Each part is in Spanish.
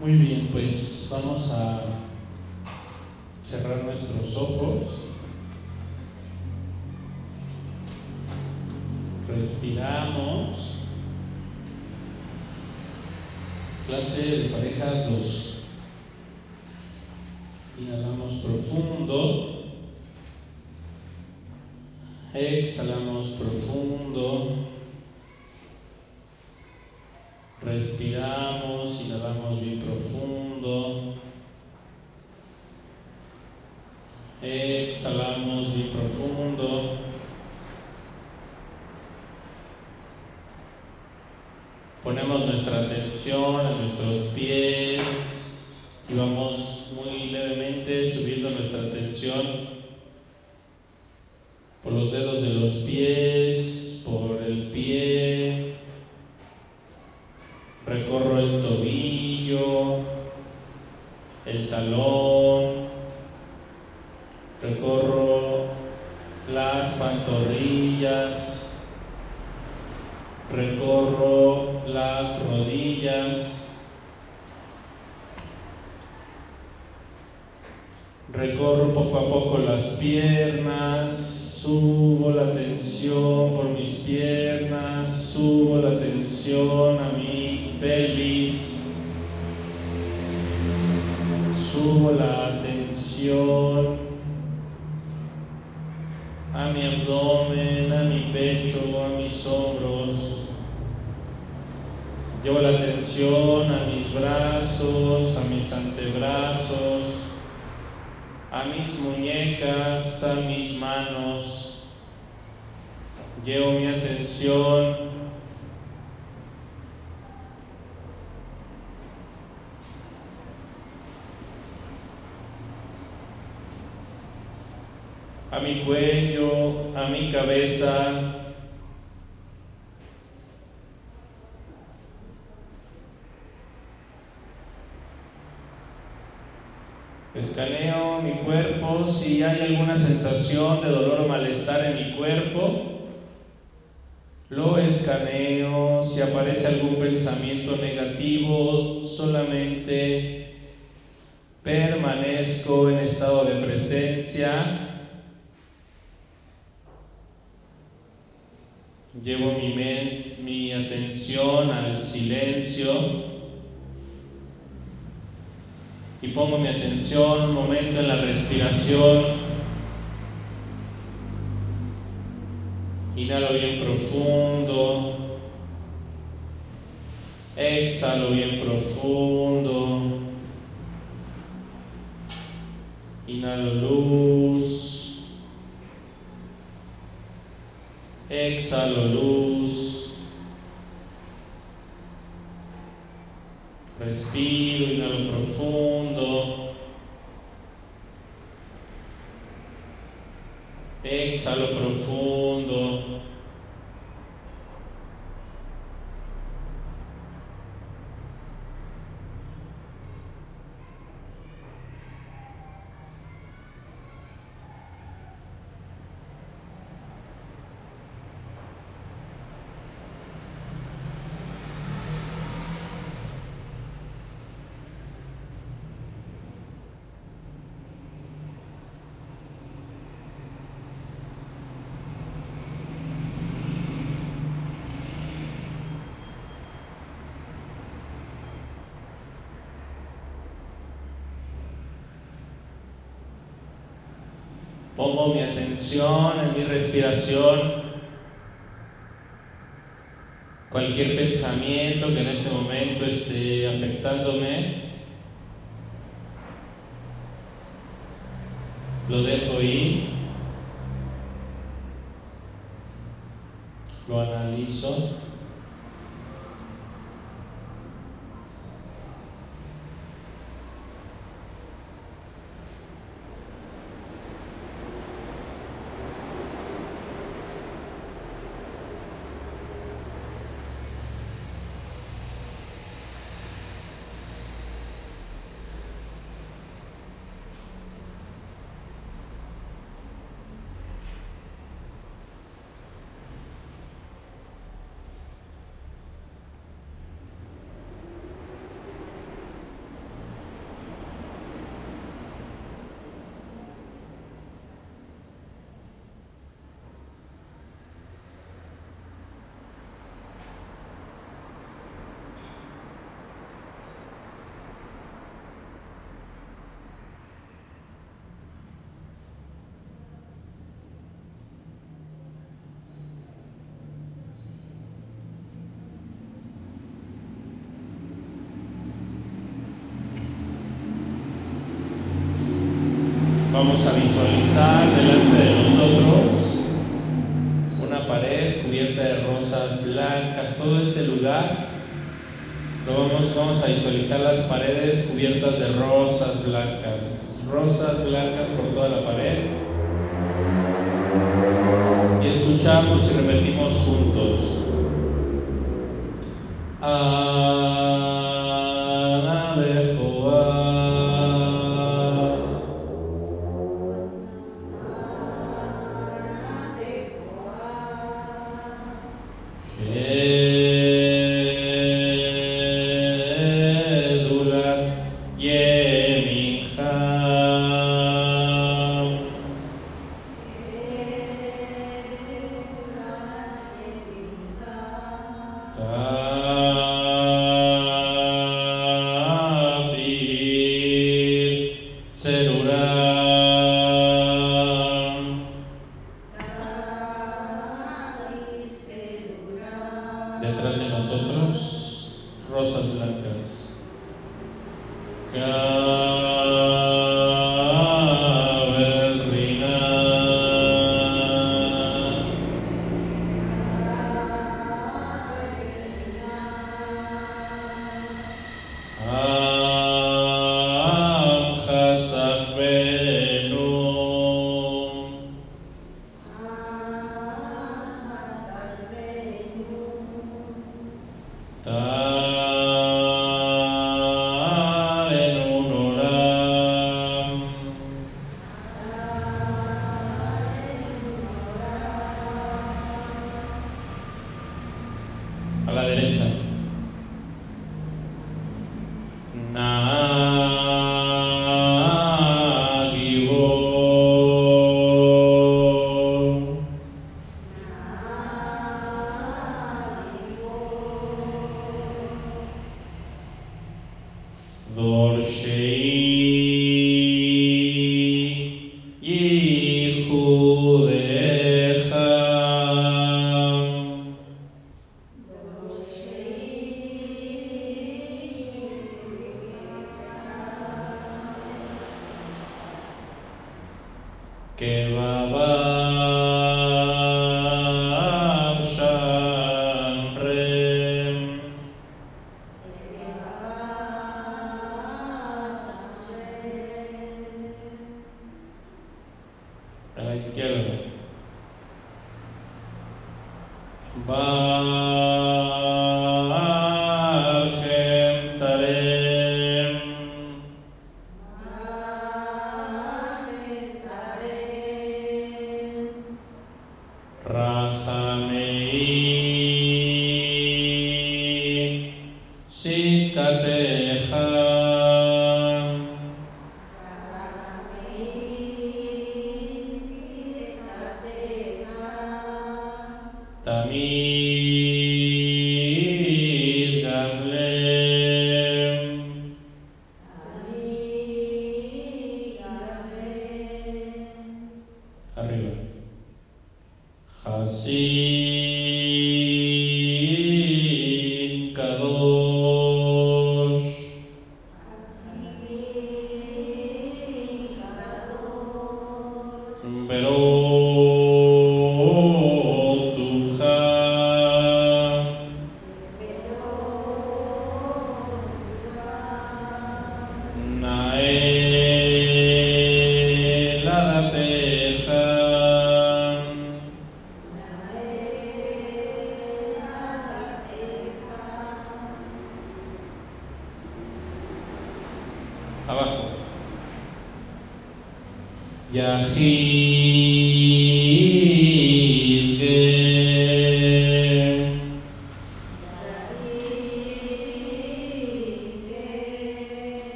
Muy bien, pues vamos a cerrar nuestros ojos. Respiramos. Clase de parejas 2. Inhalamos profundo. Exhalamos profundo. Respiramos, inhalamos bien profundo. Exhalamos bien profundo. Ponemos nuestra atención en nuestros pies y vamos muy levemente subiendo nuestra atención por los dedos de los pies, recorro las pantorrillas, recorro las rodillas, recorro poco a poco las piernas, subo la tensión por mis piernas, subo la tensión a mi pelvis, subo la tensión a mi abdomen, a mi pecho, a mis hombros. Llevo la atención a mis brazos, a mis antebrazos, a mis muñecas, a mis manos. Llevo mi atención a mi cuello, a mi cabeza. Escaneo mi cuerpo si hay alguna sensación de dolor o malestar en mi cuerpo. Lo escaneo si aparece algún pensamiento negativo, solamente permanezco en estado de presencia Llevo mi, mi atención al silencio y pongo mi atención un momento en la respiración. Inhalo bien profundo. Exhalo bien profundo. Inhalo luz. Exhalo luz. Respiro, inhalo profundo. Exhalo profundo. Pongo mi atención en mi respiración. Cualquier pensamiento que en este momento esté afectándome, Vamos a visualizar delante de nosotros una pared cubierta de rosas blancas. Todo este lugar lo vamos, vamos a visualizar las paredes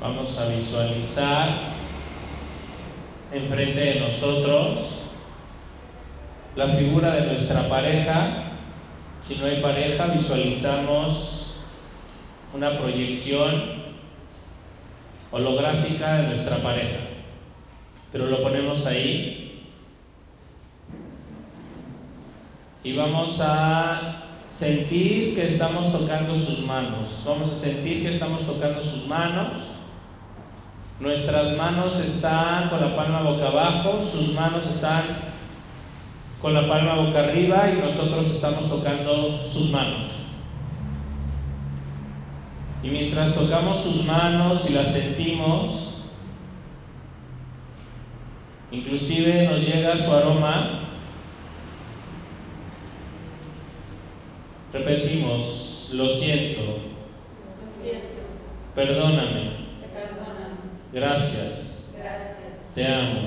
Vamos a visualizar enfrente de nosotros la figura de nuestra pareja. Si no hay pareja, visualizamos una proyección holográfica de nuestra pareja. Pero lo ponemos ahí y vamos a sentir que estamos tocando sus manos. Vamos a sentir que estamos tocando sus manos. Nuestras manos están con la palma boca abajo, sus manos están con la palma boca arriba y nosotros estamos tocando sus manos. Y mientras tocamos sus manos y las sentimos, inclusive nos llega su aroma, repetimos, lo siento, Lo siento, perdóname, perdóname, gracias, gracias, te amo.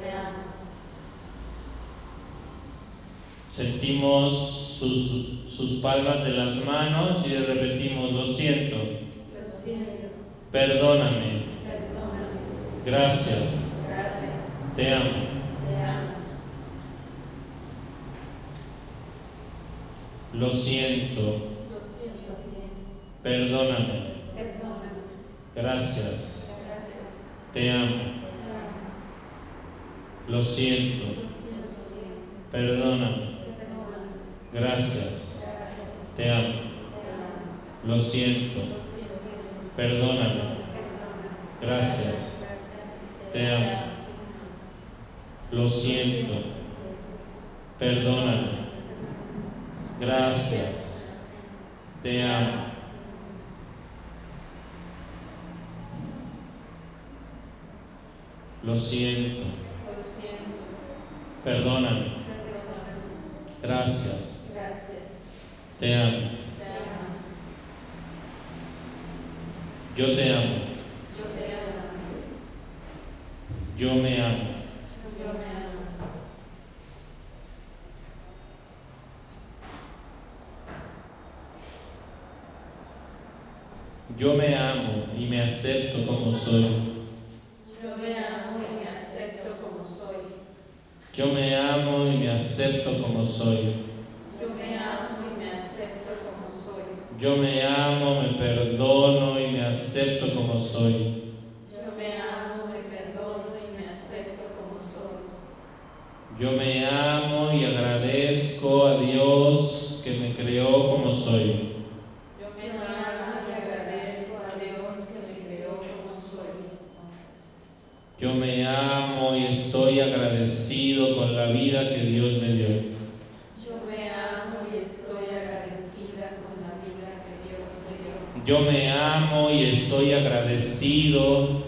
te amo. Sentimos sus, sus palmas de las manos y le repetimos, lo siento, Lo siento, perdóname, perdóname, gracias, gracias, te amo. te amo. Lo siento, Lo siento, perdóname, perdóname, gracias, gracias, te amo. Lo siento, perdóname, gracias, te amo. Lo siento, perdóname, gracias, te amo. Lo siento, perdóname, gracias, te amo. Lo siento, perdóname, gracias, te amo. Yo te amo. yo me amo. Yo me amo y me acepto como soy. Yo me amo y me acepto como soy. Yo me amo y me acepto como soy. Yo me amo y me acepto como soy. Yo me amo, me perdono y me acepto como soy. Yo me amo, me perdono y me acepto como soy. Yo me amo y agradezco a Dios que me creó como soy. Yo me amo y estoy agradecido con la vida que Dios me dio. Yo me amo y estoy agradecida con la vida que Dios me dio. Yo me amo y estoy agradecido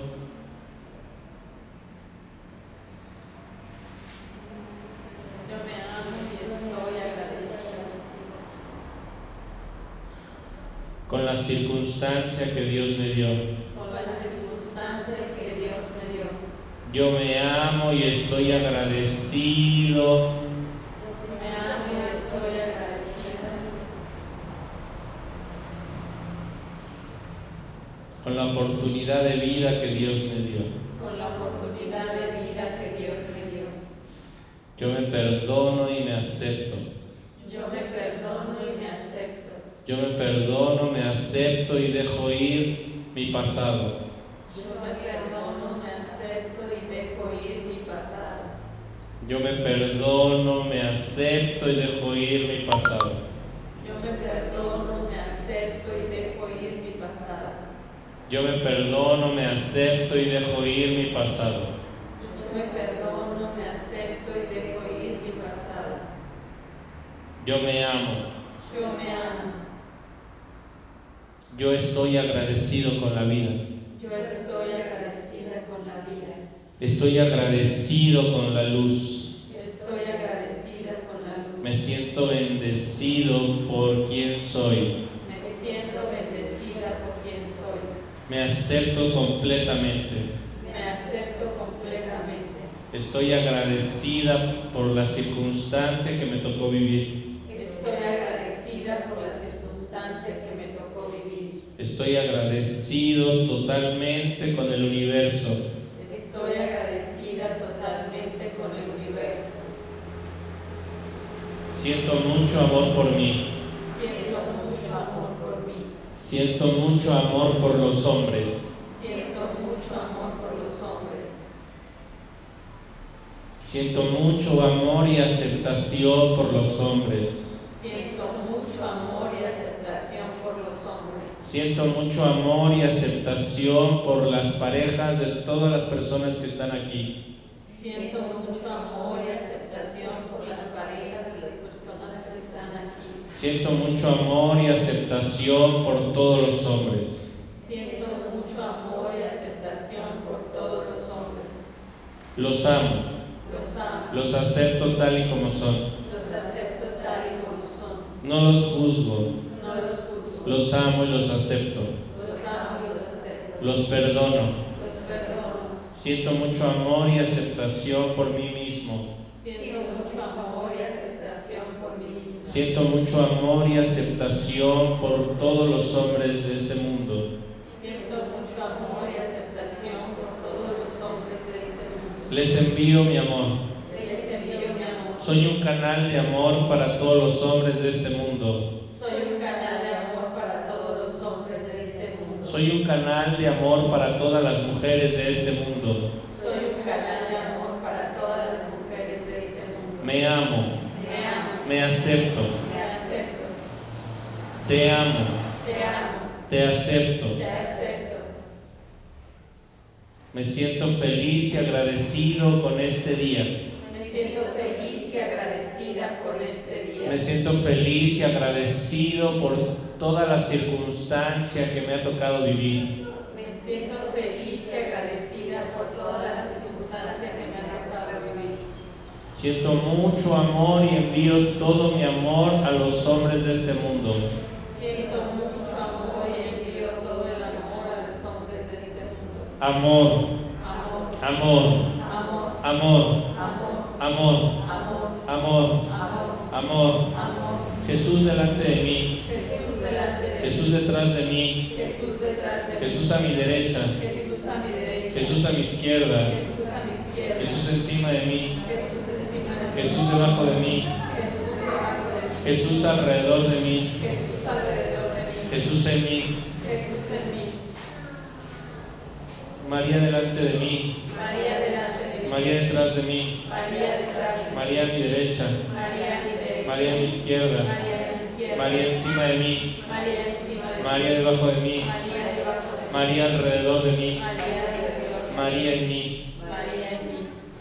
con la circunstancia que Dios me dio. Yo me amo y estoy agradecido me amo y estoy agradecida con la oportunidad de vida que Dios me dio. con la oportunidad de vida que Dios me dio. Yo me perdono y me acepto. Yo me perdono y me acepto. Yo me perdono, me acepto y dejo ir mi pasado. Yo me perdono, me acepto y dejo ir mi pasado. Yo me perdono, me acepto y dejo ir mi pasado. Yo me perdono, me acepto y dejo ir mi pasado. Yo me perdono, me acepto y dejo ir mi pasado. Yo me perdono, me acepto y dejo ir mi pasado. Yo me amo. Yo me amo. Yo estoy agradecido con la vida. Yo estoy agradecida con la vida. Estoy agradecido con la luz. Estoy agradecida con la luz. Me siento bendecido por quien soy. Me siento bendecida por quien soy. Me acepto completamente. Me acepto completamente. Estoy agradecida por la circunstancia que me tocó vivir. Estoy agradecida por la circunstancia que me tocó vivir. Estoy agradecido totalmente con el universo. Estoy agradecida totalmente con el universo. Siento mucho amor por mí. Siento mucho amor por mí. Siento mucho amor por los hombres. Siento mucho amor por los hombres. Siento mucho amor y aceptación por los hombres. Siento mucho amor y aceptación por los hombres. Siento mucho amor y aceptación por las parejas de todas las personas que están aquí. Siento mucho amor y aceptación por las parejas de las personas que están aquí. Siento mucho amor y aceptación por todos los hombres. Siento mucho amor y aceptación por todos los hombres. Los amo. Los amo. Los acepto tal y como son. Los acepto tal y como son. No los juzgo. Los amo y los acepto. Los amo y los acepto. Los perdono. Los perdono. Siento mucho amor y aceptación por mí mismo. Siento mucho amor y aceptación por mí mismo. Siento mucho amor y aceptación por todos los hombres de este mundo. Siento mucho amor y aceptación por todos los hombres de este mundo. Les envío mi amor. Les envío mi amor. Soy un canal de amor para todos los hombres de este mundo. Soy un canal de amor para todas las mujeres de este mundo. Soy un canal de amor para todas las mujeres de este mundo. Me amo. Me amo. Me acepto. Me acepto. Te amo. Te amo. Te acepto. Te acepto. Me siento feliz y agradecido con este día. Me siento feliz y agradecida por este día. Me siento feliz y agradecido por toda la circunstancia que me ha tocado vivir. Me siento feliz y agradecida por todas las circunstancias que me han tocado vivir. Siento mucho amor y envío todo mi amor a los hombres de este mundo. Siento mucho amor y envío todo el amor a los hombres de este mundo. Amor, Amor, amor, amor, amor, amor, amor, amor, amor, amor, amor. amor. Jesús delante de mí, Jesús detrás de mí, Jesús detrás de mí. Jesús a mi derecha, Jesús a mi derecha. Jesús a mi izquierda, Jesús a mi izquierda. Jesús encima de mí, Jesús encima de mí. Jesús debajo de mí, Jesús debajo de mí. Jesús alrededor de mí, Jesús alrededor de mí. Jesús en mí, Jesús en mí. María delante de mí, María delante de mí. María detrás de mí, María detrás de mí. María a mi derecha, María a mi derecha. María a mi izquierda, María a mi izquierda. María encima de mí, María debajo de mí, María alrededor de mí, María en mí,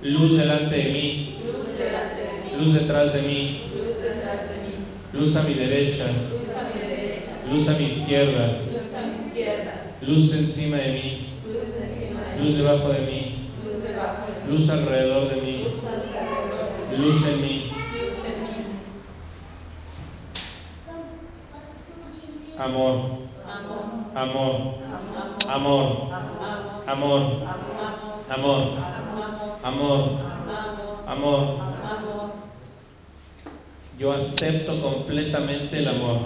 luz delante de mí, luz detrás de mí, luz a mi derecha, luz a mi izquierda, luz encima de mí, luz debajo de mí, luz alrededor de mí, luz en mí amor, amor, amor, amor, amor, amor, amor. amor. Yo acepto completamente el amor.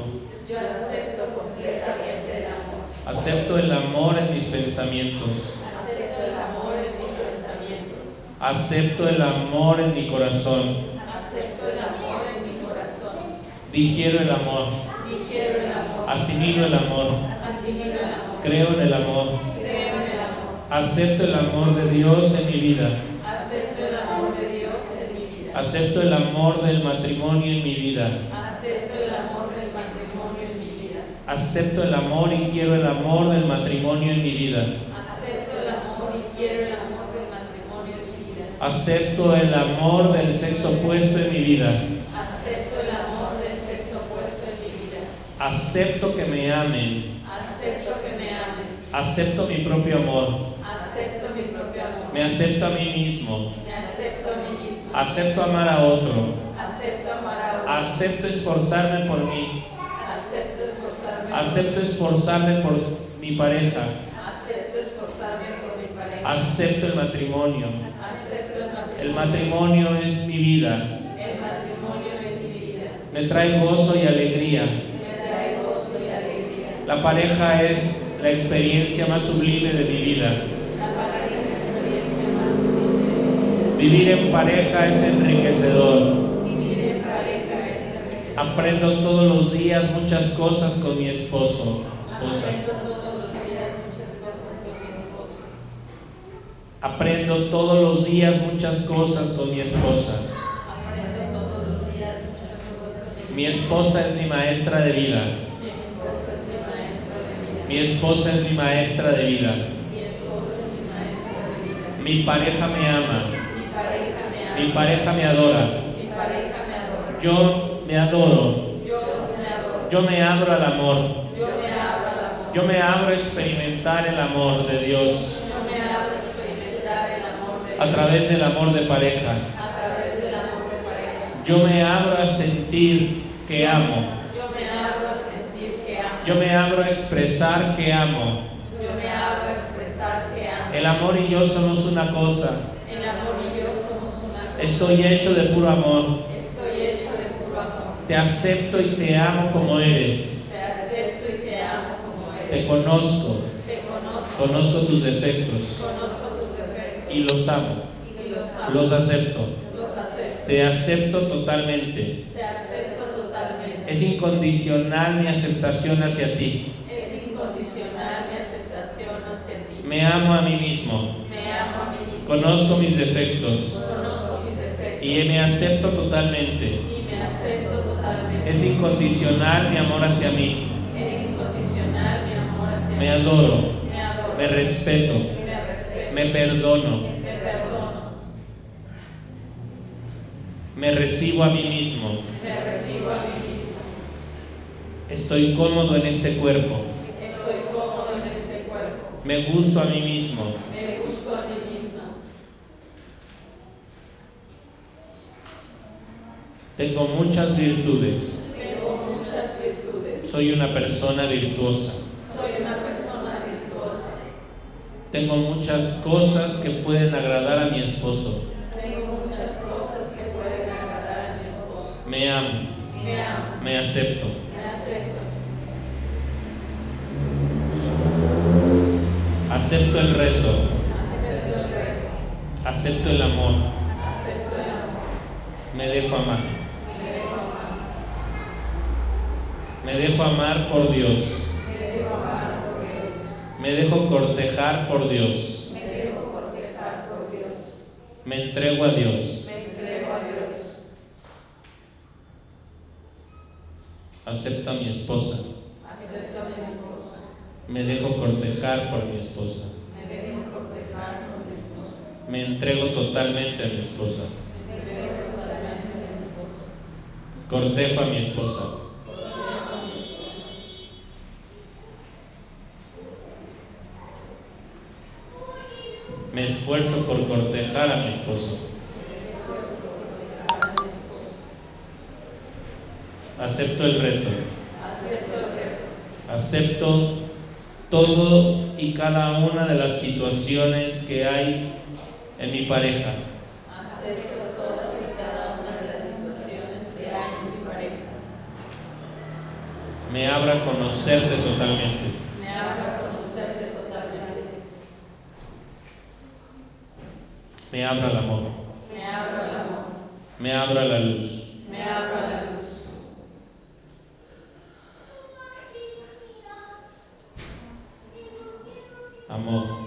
Yo acepto completamente el amor. Acepto el amor en mis pensamientos. Acepto el amor en mis pensamientos. Acepto el amor en mi corazón. Acepto el amor en mi corazón. Digiero el amor. El amor. Asimilo el amor. Creo en el amor. Acepto el amor de Dios en mi vida. Acepto el amor del matrimonio en y quiero el amor del matrimonio en mi vida. Acepto el amor y quiero el amor del matrimonio en mi vida. Acepto el amor del sexo opuesto en mi vida. Acepto el amor del sexo opuesto en mi vida. Acepto que me amen. Acepto que me amen. Acepto mi propio amor. Acepto mi propio amor. Me acepto a mí mismo. Me acepto a mí mismo. Acepto amar a otro. Acepto amar a otro. Acepto esforzarme por mí. Acepto esforzarme por Acepto esforzarme por mi pareja. Acepto esforzarme por mi pareja. Acepto el matrimonio. Acepto el matrimonio. El matrimonio es mi vida. El matrimonio es mi vida. Me trae gozo y alegría. La pareja es la experiencia más sublime de mi vida. Vivir en pareja es enriquecedor. Aprendo todos los días muchas cosas con mi esposo. Aprendo todos los días muchas cosas con mi esposa. Mi esposa es mi maestra de vida. Mi esposa es mi maestra de vida. Mi esposo es mi maestro de vida. Mi pareja me ama. Mi pareja me adora. Yo me adoro. Yo me abro al amor. Yo me abro a experimentar el amor de Dios a través del amor de pareja. Yo me abro a sentir que amo. Yo me abro a sentir que amo. Yo me abro a expresar que amo. Yo me abro a expresar que amo. El amor y yo somos una cosa. El amor y yo somos una cosa. Estoy hecho de puro amor. Estoy hecho de puro amor. Te acepto y te amo como eres. Te acepto y te amo como Te eres. conozco. Te conozco. Conozco tus defectos Conozco tus defectos. y los amo. y los amo. Los acepto. Los acepto. Te acepto totalmente. Te acepto totalmente. Es incondicional mi aceptación hacia ti. Es incondicional mi aceptación hacia ti. Me amo a mí mismo. Me amo a mí mismo. Conozco mis defectos Conozco mis defectos. y me acepto totalmente. y me acepto totalmente. Es incondicional mi amor hacia mí. Es incondicional mi amor hacia Me mí. adoro. Me adoro. Me respeto. Me respeto. Me perdono. Me perdono. Me recibo a mí mismo. Me recibo a mí mismo. Estoy cómodo en este cuerpo. Estoy cómodo en este cuerpo. Me gusto a mí mismo. Me gusto a mí mismo. Tengo muchas virtudes. Tengo muchas virtudes. Soy una persona virtuosa. Soy una persona virtuosa. Tengo muchas cosas que pueden agradar a mi esposo. Tengo muchas cosas que pueden agradar a mi esposo. Me amo. Me amo. Me acepto. Me acepto. Acepto el reto. Acepto el amor. Me dejo amar. Me dejo amar. Por Dios. Me dejo amar por Dios. Me dejo cortejar por Dios. Me dejo cortejar por Dios. Me entrego a Dios. Me entrego a Dios. Acepto a mi esposa. Acepto a mi esposa. Me dejo cortejar por mi esposa. Me dejo cortejar por mi esposa. Me entrego totalmente a mi esposa. Me. Cortejo a mi esposa. Esposa. esfuerzo por cortejar a mi esposo. Acepto el reto. Acepto todo y cada una de las situaciones que hay en mi pareja. Acepto todas y cada una de las situaciones que hay en mi pareja. Me abra a conocerte totalmente. Me abro a conocerte totalmente. Me abro al amor. Me abro al amor. Me abro a la luz. Me abro a la luz. Amor.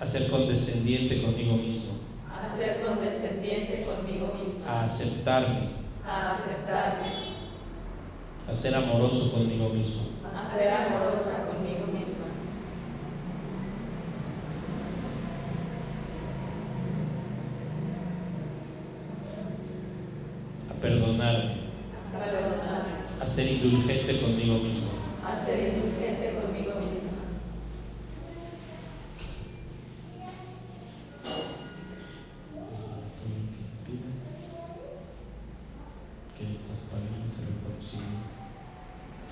A ser condescendiente conmigo mismo, a ser condescendiente conmigo mismo, a aceptarme, a aceptarme, a ser amoroso conmigo mismo, a ser amorosa conmigo misma, a perdonarme, a perdonarme, a ser indulgente conmigo mismo, a ser indulgente conmigo misma. todo lo que impida que estas parejas se reconcilien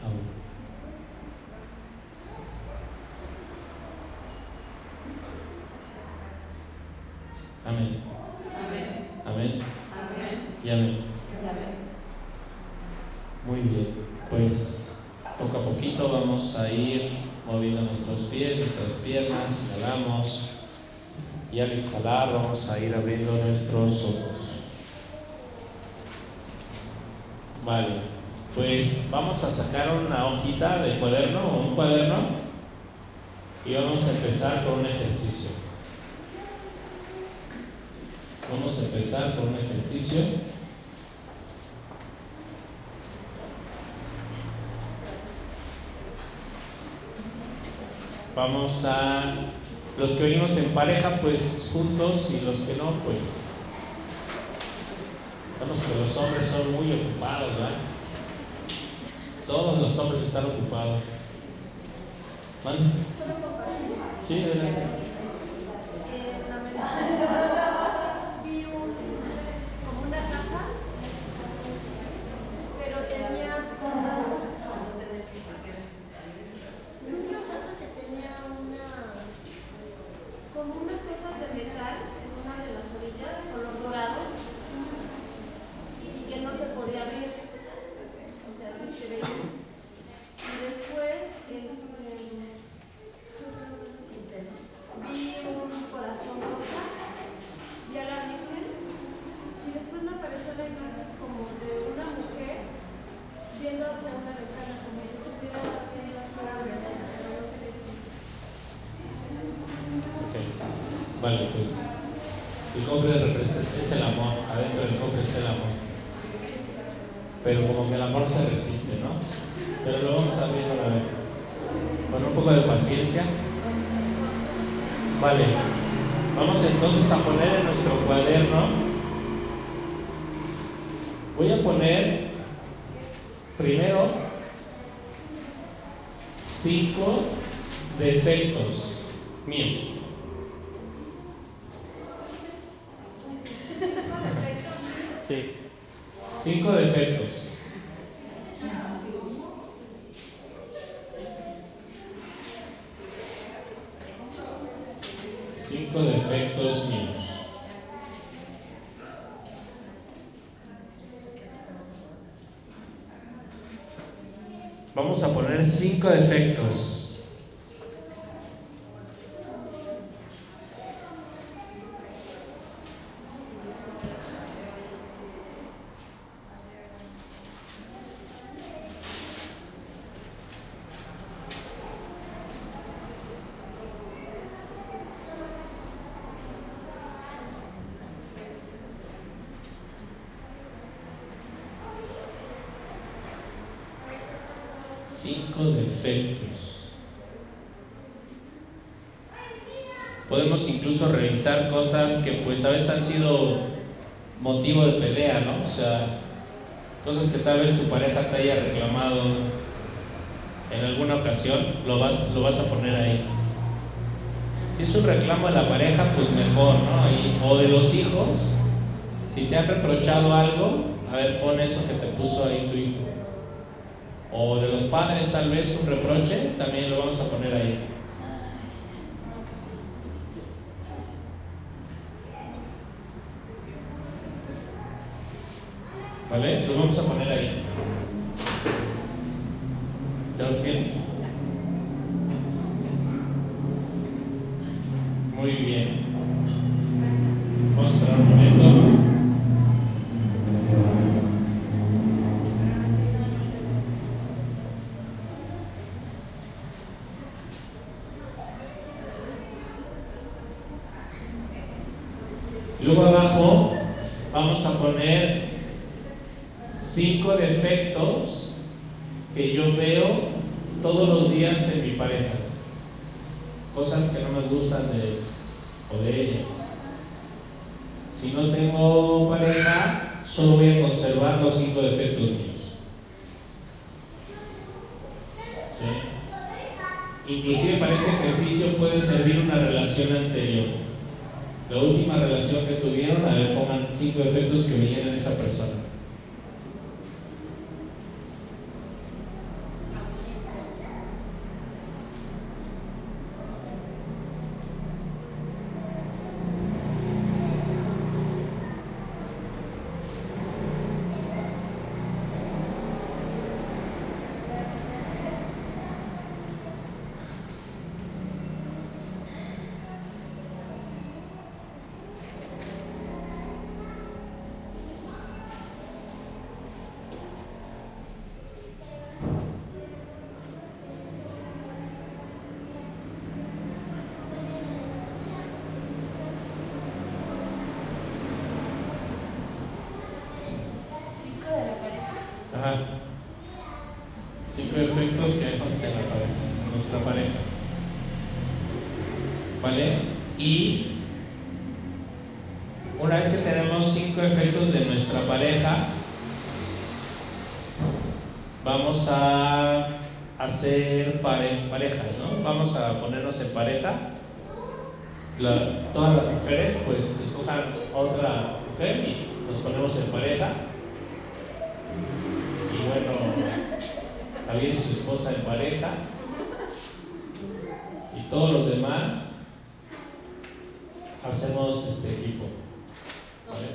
ahora. Amén. Amén. Amén. Amén. Y amén. Amén. Muy bien, pues poco a poquito vamos a ir moviendo nuestros pies, nuestras piernas, inhalamos y al exhalar vamos a ir abriendo nuestros ojos. Vale, pues vamos a sacar una hojita de cuaderno o un cuaderno y vamos a empezar con un ejercicio. Vamos a empezar con un ejercicio. Vamos a, los que venimos en pareja, pues juntos y los que no, pues Sabemos que los hombres son muy ocupados, ¿verdad? Todos los hombres están ocupados. ¿Vale? Sí, adelante. En la meditación vi un, como una caja, pero tenía vi una caja que tenía unas como unas cosas de metal en una de las orillas, color dorado, y que no se podía abrir. O sea, así se veía. Y después, este, vi un corazón rosa, vi a la Virgen y después me apareció la imagen como de una mujer viendo hacia una ventana, como si estuviera viendo hacia una ventana, pero no sé qué significa. Ok. Vale, pues el cofre representa, es el amor. Adentro del cofre está el amor. Pero como que el amor se resiste, ¿no? pero lo vamos abriendo a la vez. Con un poco de paciencia. Vale. Vamos entonces a poner en nuestro cuaderno. Voy a poner primero cinco defectos míos. Sí. Cinco defectos. Cinco defectos míos. Vamos a poner cinco defectos. Cinco defectos. Podemos incluso revisar cosas que pues a veces han sido motivo de pelea, ¿no? O sea, cosas que tal vez tu pareja te haya reclamado en alguna ocasión, lo, va- lo vas a poner ahí. Si es un reclamo de la pareja, pues mejor, ¿no? O de los hijos, si te han reprochado algo, a ver, pon eso que te puso ahí tu hijo. O de los padres tal vez un reproche, también lo vamos a poner ahí. ¿Vale? Lo vamos a poner ahí. ¿Ya los tienes? Muy bien. Vamos a esperar un momento. Luego abajo vamos a poner cinco defectos que yo veo todos los días en mi pareja. Cosas que no me gustan de él o de ella. Si no tengo pareja, solo voy a conservar los cinco defectos míos. ¿Sí? Inclusive para este ejercicio puede servir una relación anterior. La última relación que tuvieron, a ver, pongan cinco defectos que veían en esa persona. ¿Cinco de la pareja? Ajá. Cinco defectos que vemos en la pareja, en nuestra pareja. ¿Vale? Y una vez que tenemos cinco efectos de nuestra pareja, vamos a hacer pare- parejas, ¿no? Vamos a ponernos en pareja. Todas las mujeres, pues, escojan otra mujer y nos ponemos en pareja. Y bueno, Javier y su esposa en pareja. Y todos los demás hacemos este equipo. ¿vale?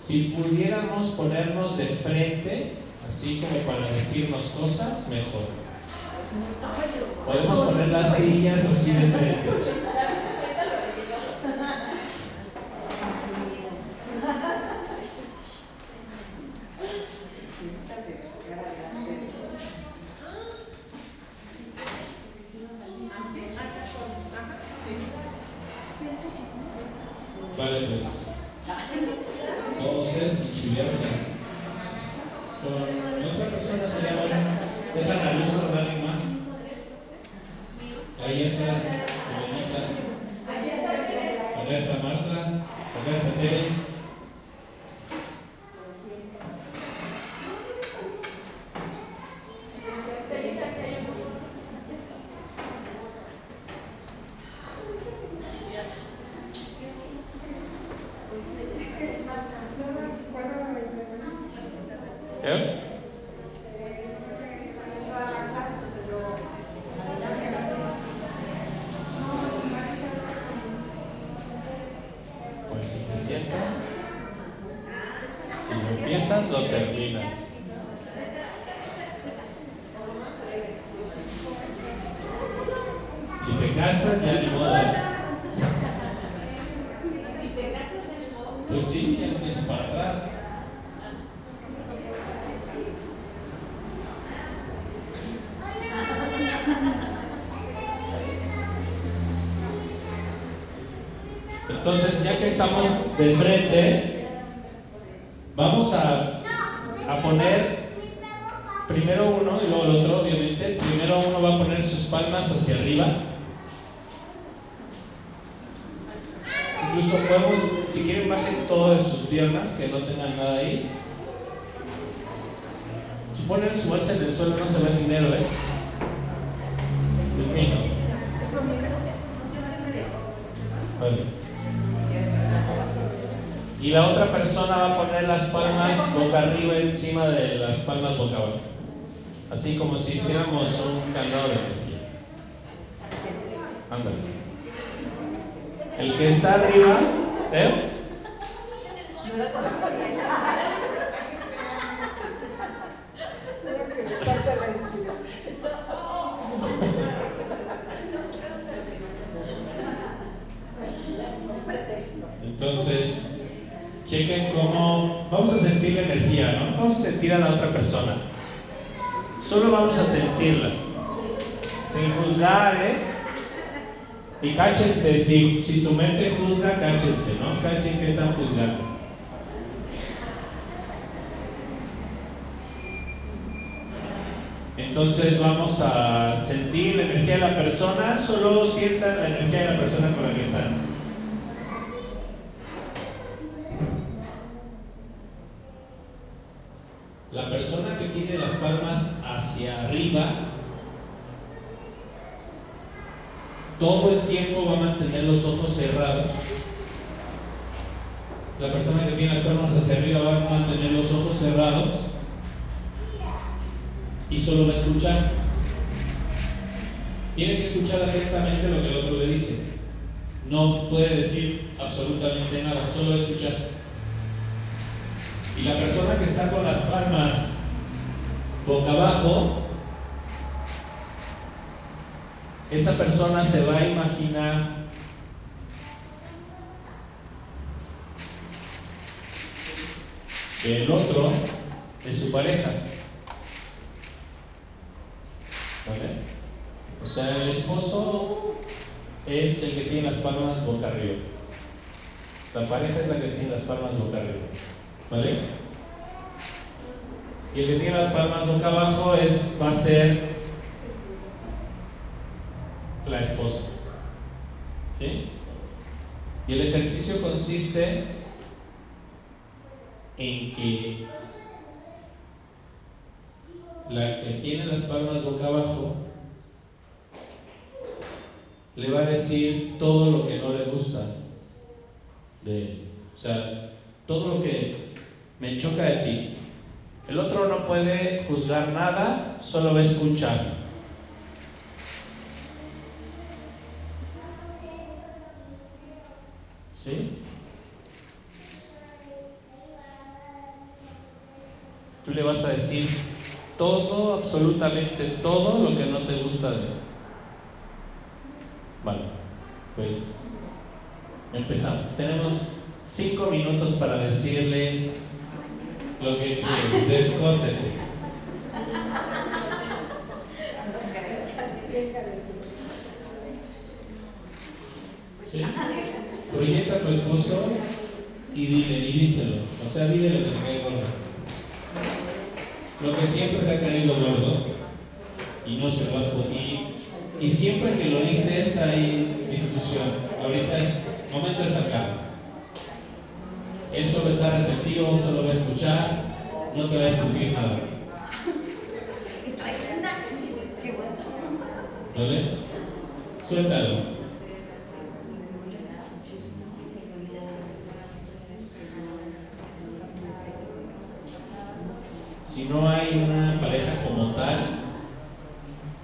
Si pudiéramos ponernos de frente, así como para decirnos cosas, mejor. Podemos poner las sillas así de frente. encima de las palmas boca abajo. Así como si hiciéramos un candado de energía. Ándale. El que está arriba, ¿eh? Tengo que le corte la inspiración. Un pretexto. Entonces, chequen cómo vamos a sentir la energía, ¿no? Vamos a sentir a la otra persona. Solo vamos a sentirla. Sin juzgar, ¿eh? Y cáchense, si, si su mente juzga, cáchense, ¿no? Cachen que están juzgando. Entonces vamos a sentir la energía de la persona, solo sientan la energía de la persona con la que están. La persona que tiene las palmas hacia arriba, todo el tiempo va a mantener los ojos cerrados. La persona que tiene las palmas hacia arriba va a mantener los ojos cerrados y solo va a escuchar. Tiene que escuchar atentamente lo que el otro le dice. No puede decir absolutamente nada, solo escuchar. Y la persona que está con las palmas boca abajo, esa persona se va a imaginar que el otro es su pareja. ¿Vale? O sea, el esposo es el que tiene las palmas boca arriba. La pareja es la que tiene las palmas boca arriba. ¿Vale? Y el que tiene las palmas boca abajo es, va a ser la esposa. ¿Sí? Y el ejercicio consiste en que la que tiene las palmas boca abajo le va a decir todo lo que no le gusta de él. O sea, todo lo que me choca de ti. El otro no puede juzgar nada, solo va a escuchar. ¿Sí? Tú le vas a decir todo, absolutamente todo lo que no te gusta de él. Vale, pues empezamos. Tenemos cinco minutos para decirle lo que quieres. Descósete. ¿Sí? Proyecta a tu esposo y dile, y díselo. O sea, dile lo que te cae gordo. Lo que siempre te ha caído gordo. y no se lo has podido. Y siempre que lo dices hay discusión. Ahorita es momento de sacarlo. Él solo está receptivo, solo va a escuchar, no te va a discutir nada. ¿Vale? Suéltalo. Si no hay una pareja como tal,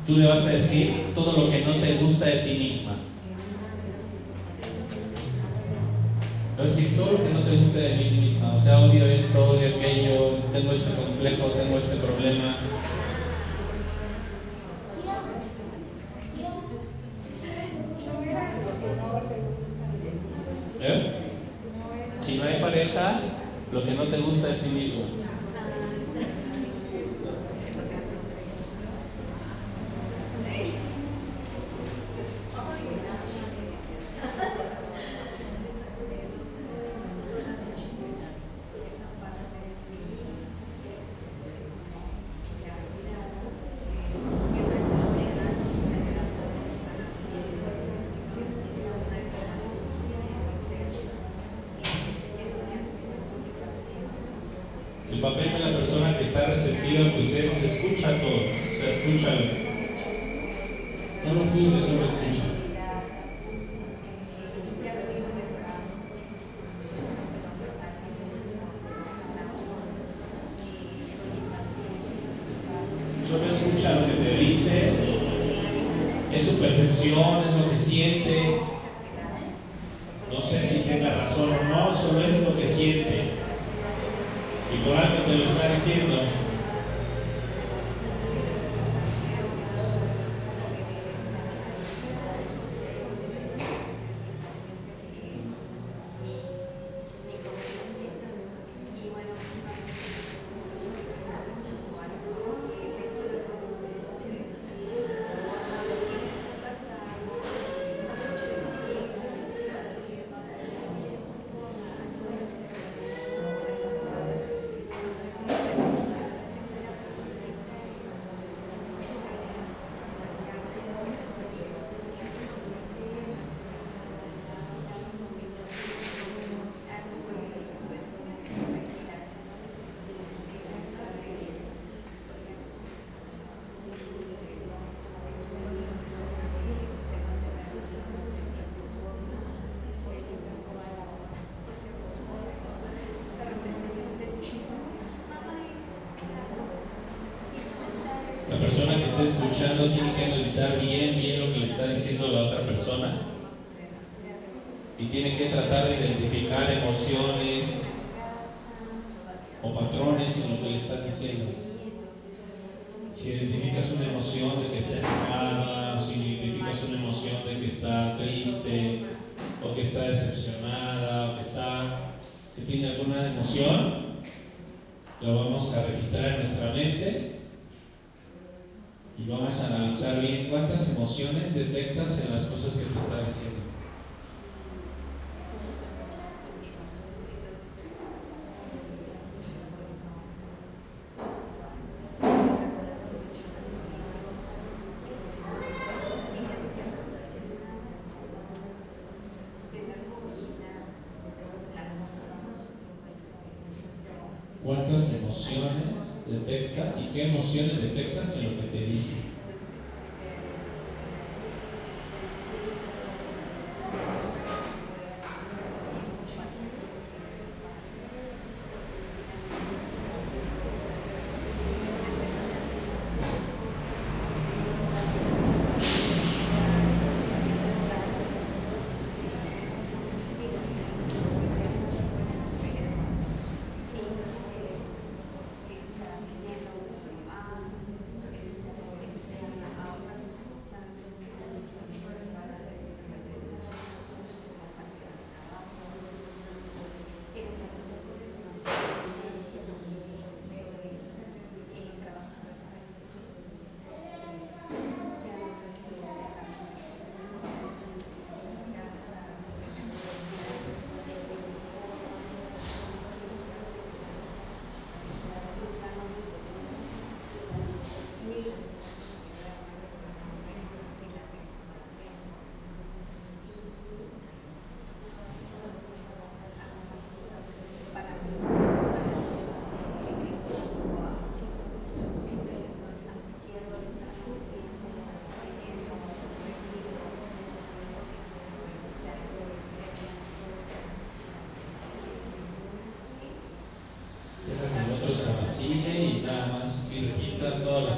tú le vas a decir todo lo que no te gusta de ti misma. De mí misma. O sea, odio esto, odio aquello, tengo este complejo, tengo este problema. La persona que está escuchando tiene que analizar bien, bien lo que le está diciendo la otra persona y tiene que tratar de identificar emociones o patrones en lo que le están diciendo. Si identificas una emoción de que está enojada o si identificas una emoción de que está triste o que está decepcionada o que está que tiene alguna emoción, lo vamos a registrar en nuestra mente y vamos a analizar bien cuántas emociones detectas en las cosas que te está diciendo.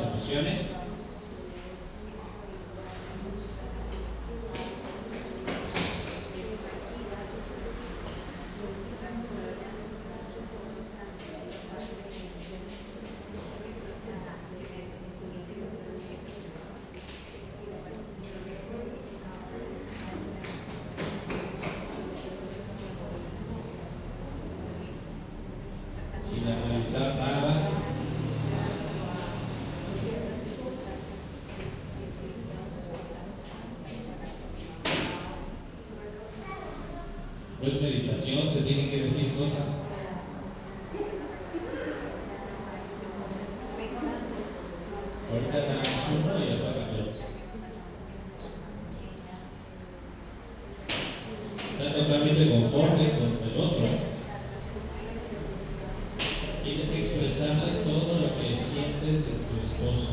Emociones. Sin analizar No es meditación, se tienen que decir cosas. Ahorita nada más uno y después a todos. Están totalmente conformes con el otro. Tienes que expresarle todo lo que sientes de tu esposo.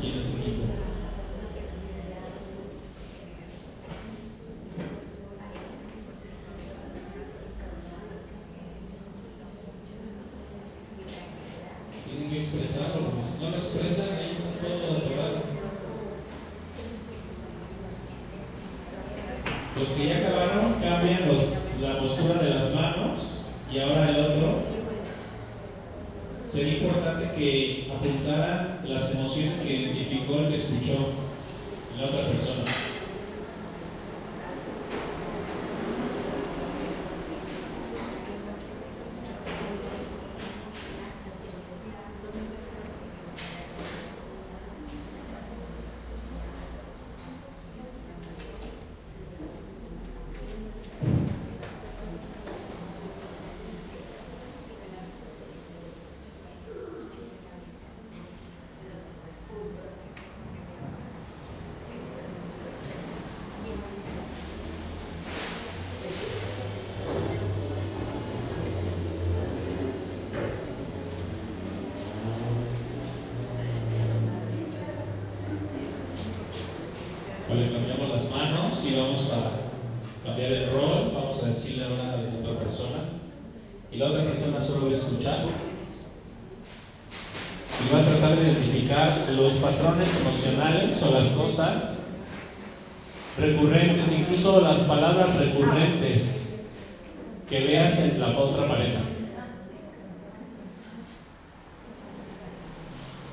¿Quién es equipo? Tienen que expresarlo, porque si no lo expresan, ahí está todo atorado. Los que ya acabaron cambian los, la postura de las manos y ahora el otro. Sería importante que apuntaran las emociones que identificó el que escuchó en la otra persona. Vale, cambiamos las y vamos a cambiar el rol. Vamos a decirle a la otra persona. Y la otra persona solo va a escuchar. Y va a tratar de identificar los patrones emocionales o las cosas recurrentes, incluso las palabras recurrentes que veas en la otra pareja.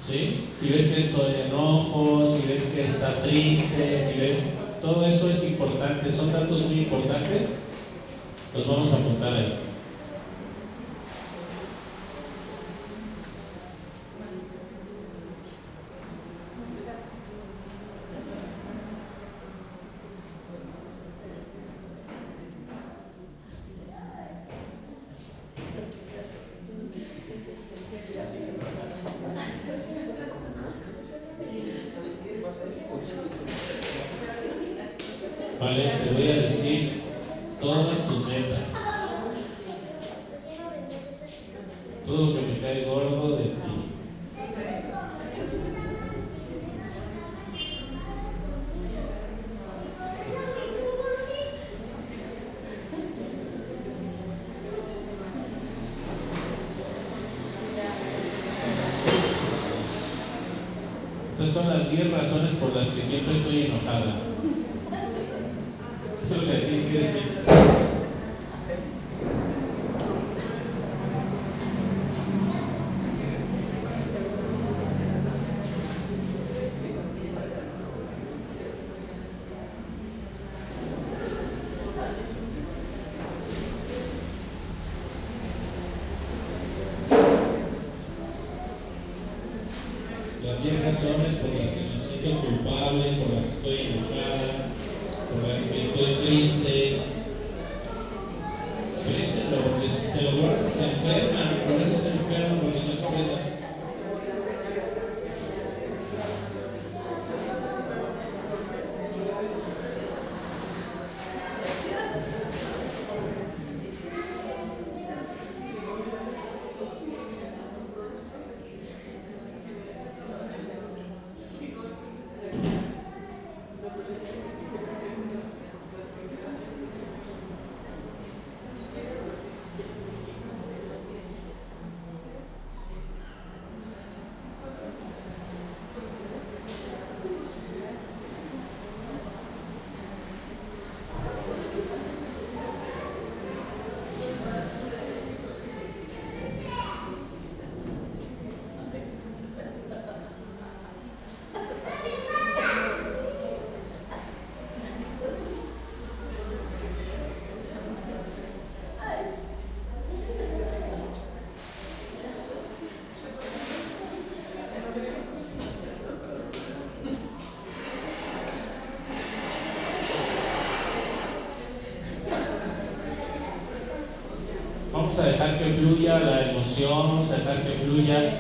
¿Sí? Si ves que es enojo, si ves que está triste, si ves... Todo eso es son datos muy importantes. Los vamos a apuntar ahí. Vale, te voy a decir todas tus metas. Todo lo que me cae gordo de ti. Estas son las 10 razones por las que siempre estoy enojada. Eso es lo que tienes que decir. Dejar que fluya la emoción, dejar que fluya.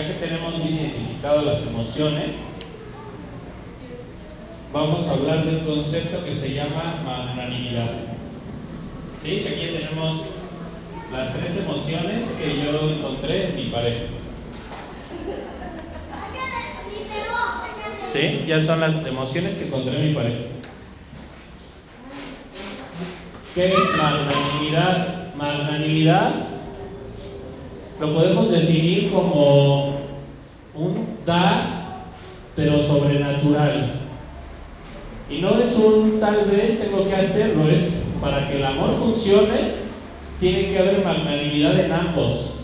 Ya que tenemos bien identificado las emociones, vamos a hablar de un concepto que se llama magnanimidad. ¿Sí? Aquí tenemos las tres emociones que yo encontré en mi pareja. ¿Sí? Ya son las emociones que encontré en mi pareja. ¿Qué es magnanimidad? Magnanimidad lo podemos definir como un dar, pero sobrenatural. Y no es un tal vez tengo que hacerlo, es para que el amor funcione, tiene que haber magnanimidad en ambos.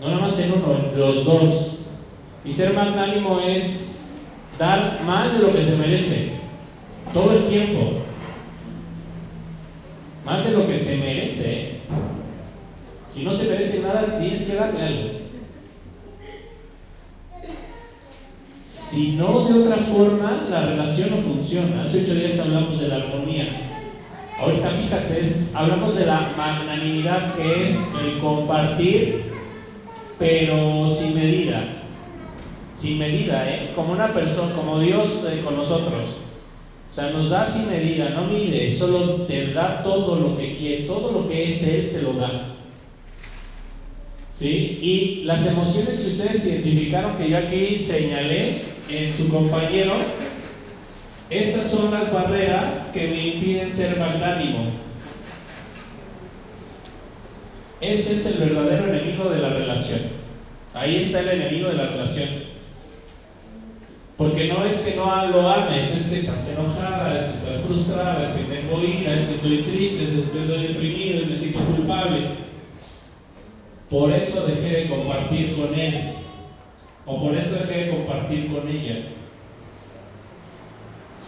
No nada más en uno, en los dos. Y ser magnánimo es dar más de lo que se merece. Todo el tiempo. Más de lo que se merece. Si no se merece nada, tienes que darle algo. Si no, de otra forma, la relación no funciona. Hace ocho días hablamos de la armonía. Ahorita fíjate, hablamos de la magnanimidad que es el compartir, pero sin medida. Sin medida, ¿eh? Como una persona, como Dios eh, con nosotros. O sea, nos da sin medida, no mide, solo te da todo lo que quiere, todo lo que es Él te lo da. ¿Sí? Y las emociones que ustedes identificaron que yo aquí señalé en su compañero, estas son las barreras que me impiden ser magnánimo. Ese es el verdadero enemigo de la relación. Ahí está el enemigo de la relación. Porque no es que no lo ames, es que estás enojada, es que estás frustrada, es que tengo ira, es que estoy triste, es que estoy deprimido, es que me siento culpable. Por eso dejé de compartir con él. O por eso dejé de compartir con ella.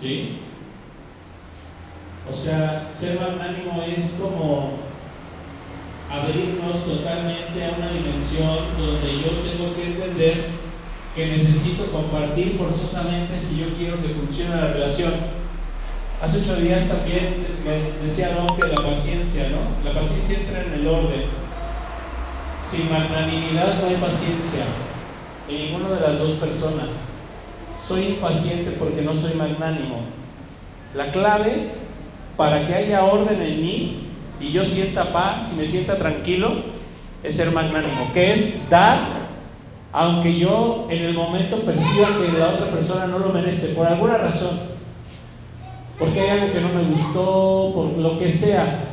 ¿Sí? O sea, ser magnánimo es como abrirnos totalmente a una dimensión donde yo tengo que entender que necesito compartir forzosamente si yo quiero que funcione la relación. Hace ocho días también decía Don que la paciencia, ¿no? La paciencia entra en el orden. Sin magnanimidad no hay paciencia en ninguna de las dos personas. Soy impaciente porque no soy magnánimo. La clave para que haya orden en mí y yo sienta paz y me sienta tranquilo es ser magnánimo, que es dar aunque yo en el momento perciba que la otra persona no lo merece, por alguna razón, porque hay algo que no me gustó, por lo que sea,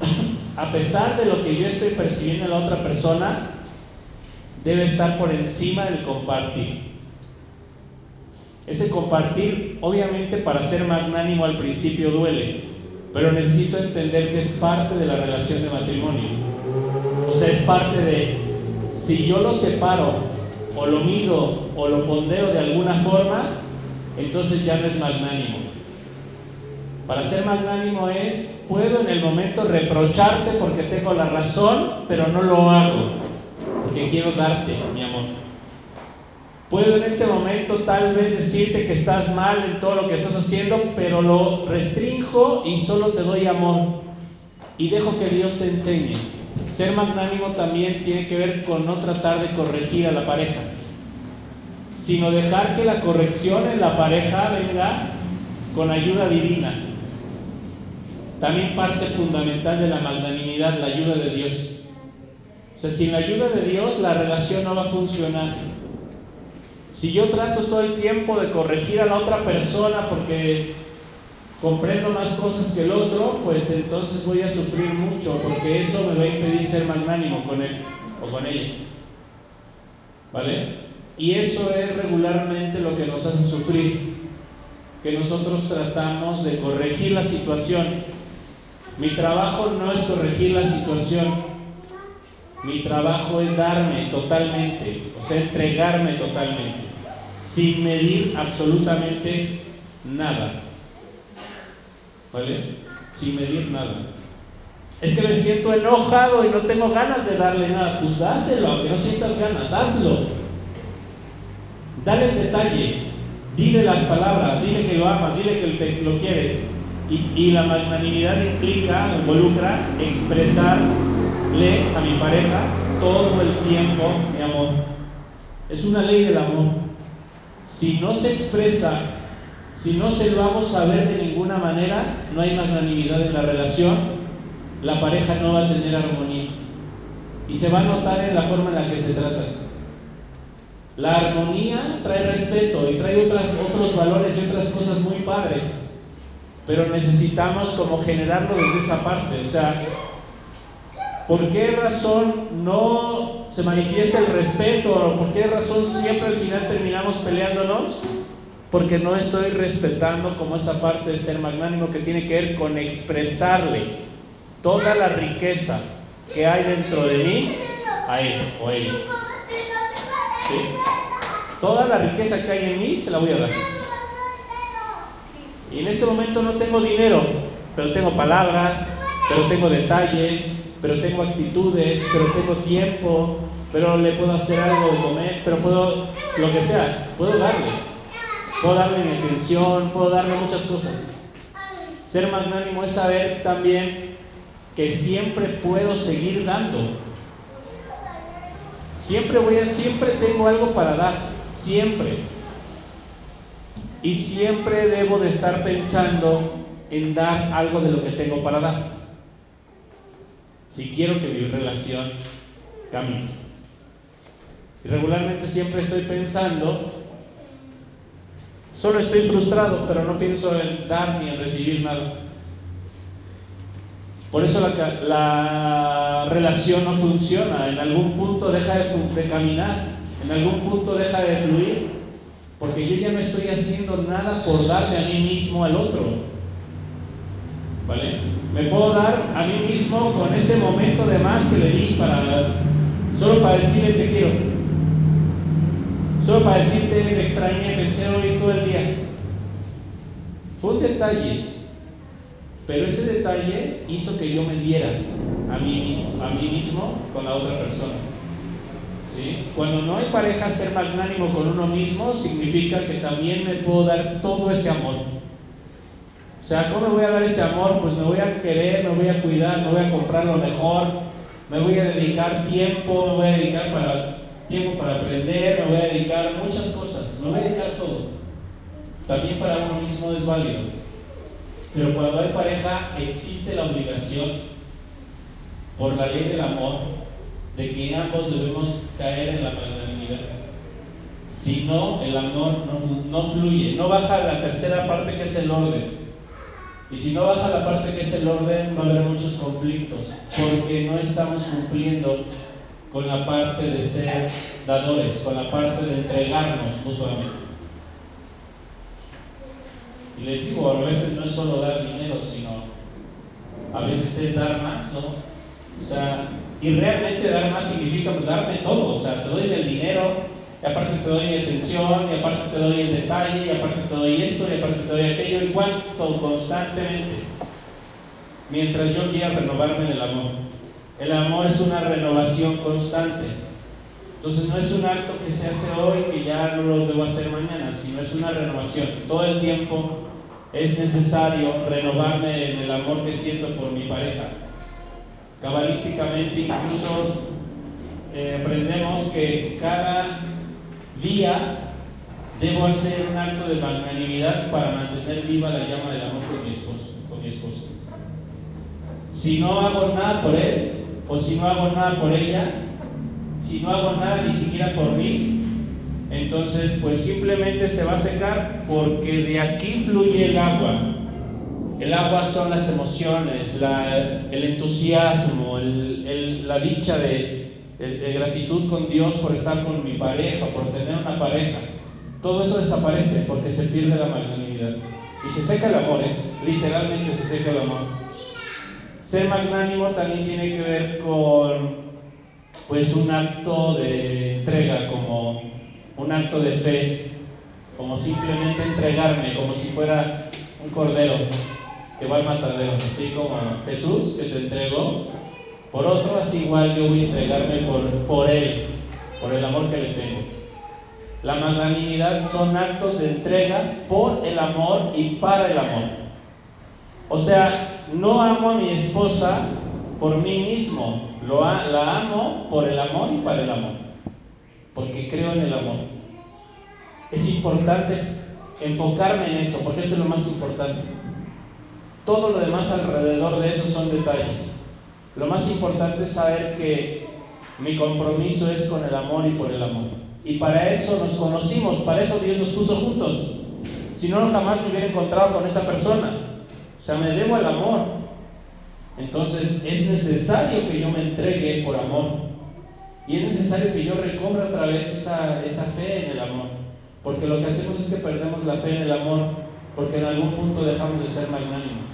a pesar de lo que yo estoy percibiendo en la otra persona, debe estar por encima del compartir. Ese compartir, obviamente para ser magnánimo al principio duele, pero necesito entender que es parte de la relación de matrimonio. O sea, es parte de, si yo lo separo o lo mido o lo pondero de alguna forma, entonces ya no es magnánimo. Para ser magnánimo es, puedo en el momento reprocharte porque tengo la razón, pero no lo hago, porque quiero darte mi amor. Puedo en este momento tal vez decirte que estás mal en todo lo que estás haciendo, pero lo restrinjo y solo te doy amor. Y dejo que Dios te enseñe. Ser magnánimo también tiene que ver con no tratar de corregir a la pareja, sino dejar que la corrección en la pareja venga con ayuda divina. También parte fundamental de la magnanimidad, la ayuda de Dios. O sea, sin la ayuda de Dios la relación no va a funcionar. Si yo trato todo el tiempo de corregir a la otra persona porque comprendo más cosas que el otro, pues entonces voy a sufrir mucho porque eso me va a impedir ser magnánimo con él o con ella. ¿Vale? Y eso es regularmente lo que nos hace sufrir, que nosotros tratamos de corregir la situación. Mi trabajo no es corregir la situación, mi trabajo es darme totalmente, o sea, entregarme totalmente, sin medir absolutamente nada. ¿Vale? Sin medir nada. Es que me siento enojado y no tengo ganas de darle nada. Pues dáselo, aunque no sientas ganas, hazlo. Dale el detalle, dile las palabras, dile que lo amas, dile que lo quieres. Y, y la magnanimidad implica, involucra expresarle a mi pareja todo el tiempo mi amor. Es una ley del amor. Si no se expresa, si no se lo hago saber de ninguna manera, no hay magnanimidad en la relación, la pareja no va a tener armonía. Y se va a notar en la forma en la que se trata. La armonía trae respeto y trae otros valores y otras cosas muy padres pero necesitamos como generarlo desde esa parte. O sea, ¿por qué razón no se manifiesta el respeto? ¿O por qué razón siempre al final terminamos peleándonos? Porque no estoy respetando como esa parte de ser magnánimo que tiene que ver con expresarle toda la riqueza que hay dentro de mí a él o ella. ¿Sí? Toda la riqueza que hay en mí se la voy a dar. Y en este momento no tengo dinero, pero tengo palabras, pero tengo detalles, pero tengo actitudes, pero tengo tiempo, pero le puedo hacer algo de comer, pero puedo, lo que sea, puedo darle. Puedo darle mi atención, puedo darle muchas cosas. Ser magnánimo es saber también que siempre puedo seguir dando. Siempre voy a, siempre tengo algo para dar, siempre. Y siempre debo de estar pensando en dar algo de lo que tengo para dar. Si quiero que mi relación camine. Y regularmente siempre estoy pensando, solo estoy frustrado, pero no pienso en dar ni en recibir nada. Por eso la, la relación no funciona, en algún punto deja de, de caminar, en algún punto deja de fluir. Porque yo ya no estoy haciendo nada por darme a mí mismo al otro. ¿Vale? Me puedo dar a mí mismo con ese momento de más que le di para solo para decirle te quiero. Solo para decirte te extrañé, pensé hoy todo el día. Fue un detalle, pero ese detalle hizo que yo me diera a mí mismo, a mí mismo con la otra persona. Cuando no hay pareja, ser magnánimo con uno mismo significa que también me puedo dar todo ese amor. O sea, ¿cómo me voy a dar ese amor? Pues me voy a querer, me voy a cuidar, me voy a comprar lo mejor, me voy a dedicar tiempo, me voy a dedicar para, tiempo para aprender, me voy a dedicar muchas cosas, me voy a dedicar todo. También para uno mismo es válido. Pero cuando hay pareja existe la obligación por la ley del amor de que ambos debemos caer en la magnanimidad. Si no, el amor no, fluye, no baja la tercera parte que es el orden. Y si no baja la parte que es el orden, va a haber muchos conflictos, porque no estamos cumpliendo con la parte de ser dadores, con la parte de entregarnos mutuamente. Y les digo, a veces no es solo dar dinero, sino a veces es dar más, ¿no? O sea, y realmente dar más significa darme todo. O sea, te doy el dinero, y aparte te doy mi atención, y aparte te doy el detalle, y aparte te doy esto, y aparte te doy aquello, y cuánto constantemente. Mientras yo quiera renovarme en el amor. El amor es una renovación constante. Entonces no es un acto que se hace hoy que ya no lo debo hacer mañana, sino es una renovación. Todo el tiempo es necesario renovarme en el amor que siento por mi pareja. Cabalísticamente incluso eh, aprendemos que cada día debo hacer un acto de magnanimidad para mantener viva la llama del amor con mi esposo, esposa. Si no hago nada por él, o si no hago nada por ella, si no hago nada ni siquiera por mí, entonces pues simplemente se va a secar porque de aquí fluye el agua el agua son las emociones, el entusiasmo, la dicha de, gratitud con Dios por estar con mi pareja, por tener una pareja. Todo eso desaparece porque se pierde la magnanimidad. Y se seca el amor, ¿eh? literalmente se seca el amor. Ser magnánimo también tiene que ver con pues un acto de entrega, como un acto de fe, como simplemente entregarme, como si fuera un cordero que va al matadero, así como Jesús que se entregó por otro, así igual yo voy a entregarme por, por Él, por el amor que le tengo. La magnanimidad son actos de entrega por el amor y para el amor. O sea, no amo a mi esposa por mí mismo, lo, la amo por el amor y para el amor, porque creo en el amor. Es importante enfocarme en eso, porque eso es lo más importante. Todo lo demás alrededor de eso son detalles. Lo más importante es saber que mi compromiso es con el amor y por el amor. Y para eso nos conocimos, para eso Dios nos puso juntos. Si no, jamás me hubiera encontrado con esa persona. O sea, me debo al amor. Entonces es necesario que yo me entregue por amor. Y es necesario que yo recobre otra vez esa, esa fe en el amor. Porque lo que hacemos es que perdemos la fe en el amor. Porque en algún punto dejamos de ser magnánimos.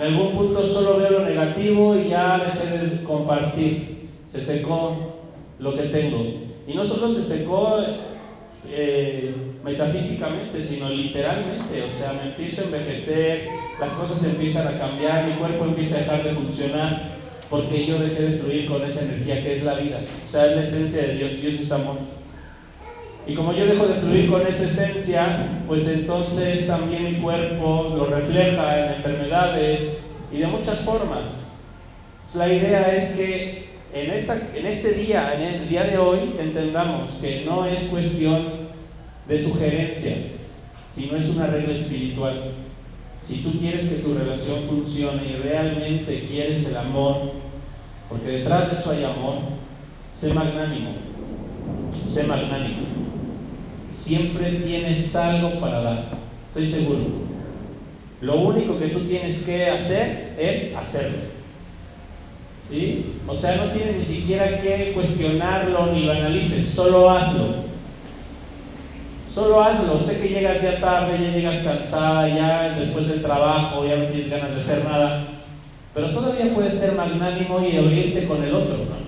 En algún punto solo veo lo negativo y ya dejé de compartir. Se secó lo que tengo. Y no solo se secó eh, metafísicamente, sino literalmente. O sea, me empiezo a envejecer, las cosas empiezan a cambiar, mi cuerpo empieza a dejar de funcionar, porque yo dejé de fluir con esa energía que es la vida. O sea, es la esencia de Dios. Dios es amor. Y como yo dejo de fluir con esa esencia, pues entonces también mi cuerpo lo refleja en enfermedades y de muchas formas. La idea es que en, esta, en este día, en el día de hoy, entendamos que no es cuestión de sugerencia, sino es una regla espiritual. Si tú quieres que tu relación funcione y realmente quieres el amor, porque detrás de eso hay amor, sé magnánimo, sé magnánimo. Siempre tienes algo para dar, estoy seguro. Lo único que tú tienes que hacer es hacerlo. ¿Sí? O sea, no tienes ni siquiera que cuestionarlo ni lo analices, solo hazlo. Solo hazlo. Sé que llegas ya tarde, ya llegas cansada, ya después del trabajo, ya no tienes ganas de hacer nada. Pero todavía puedes ser magnánimo y abrirte con el otro, ¿no?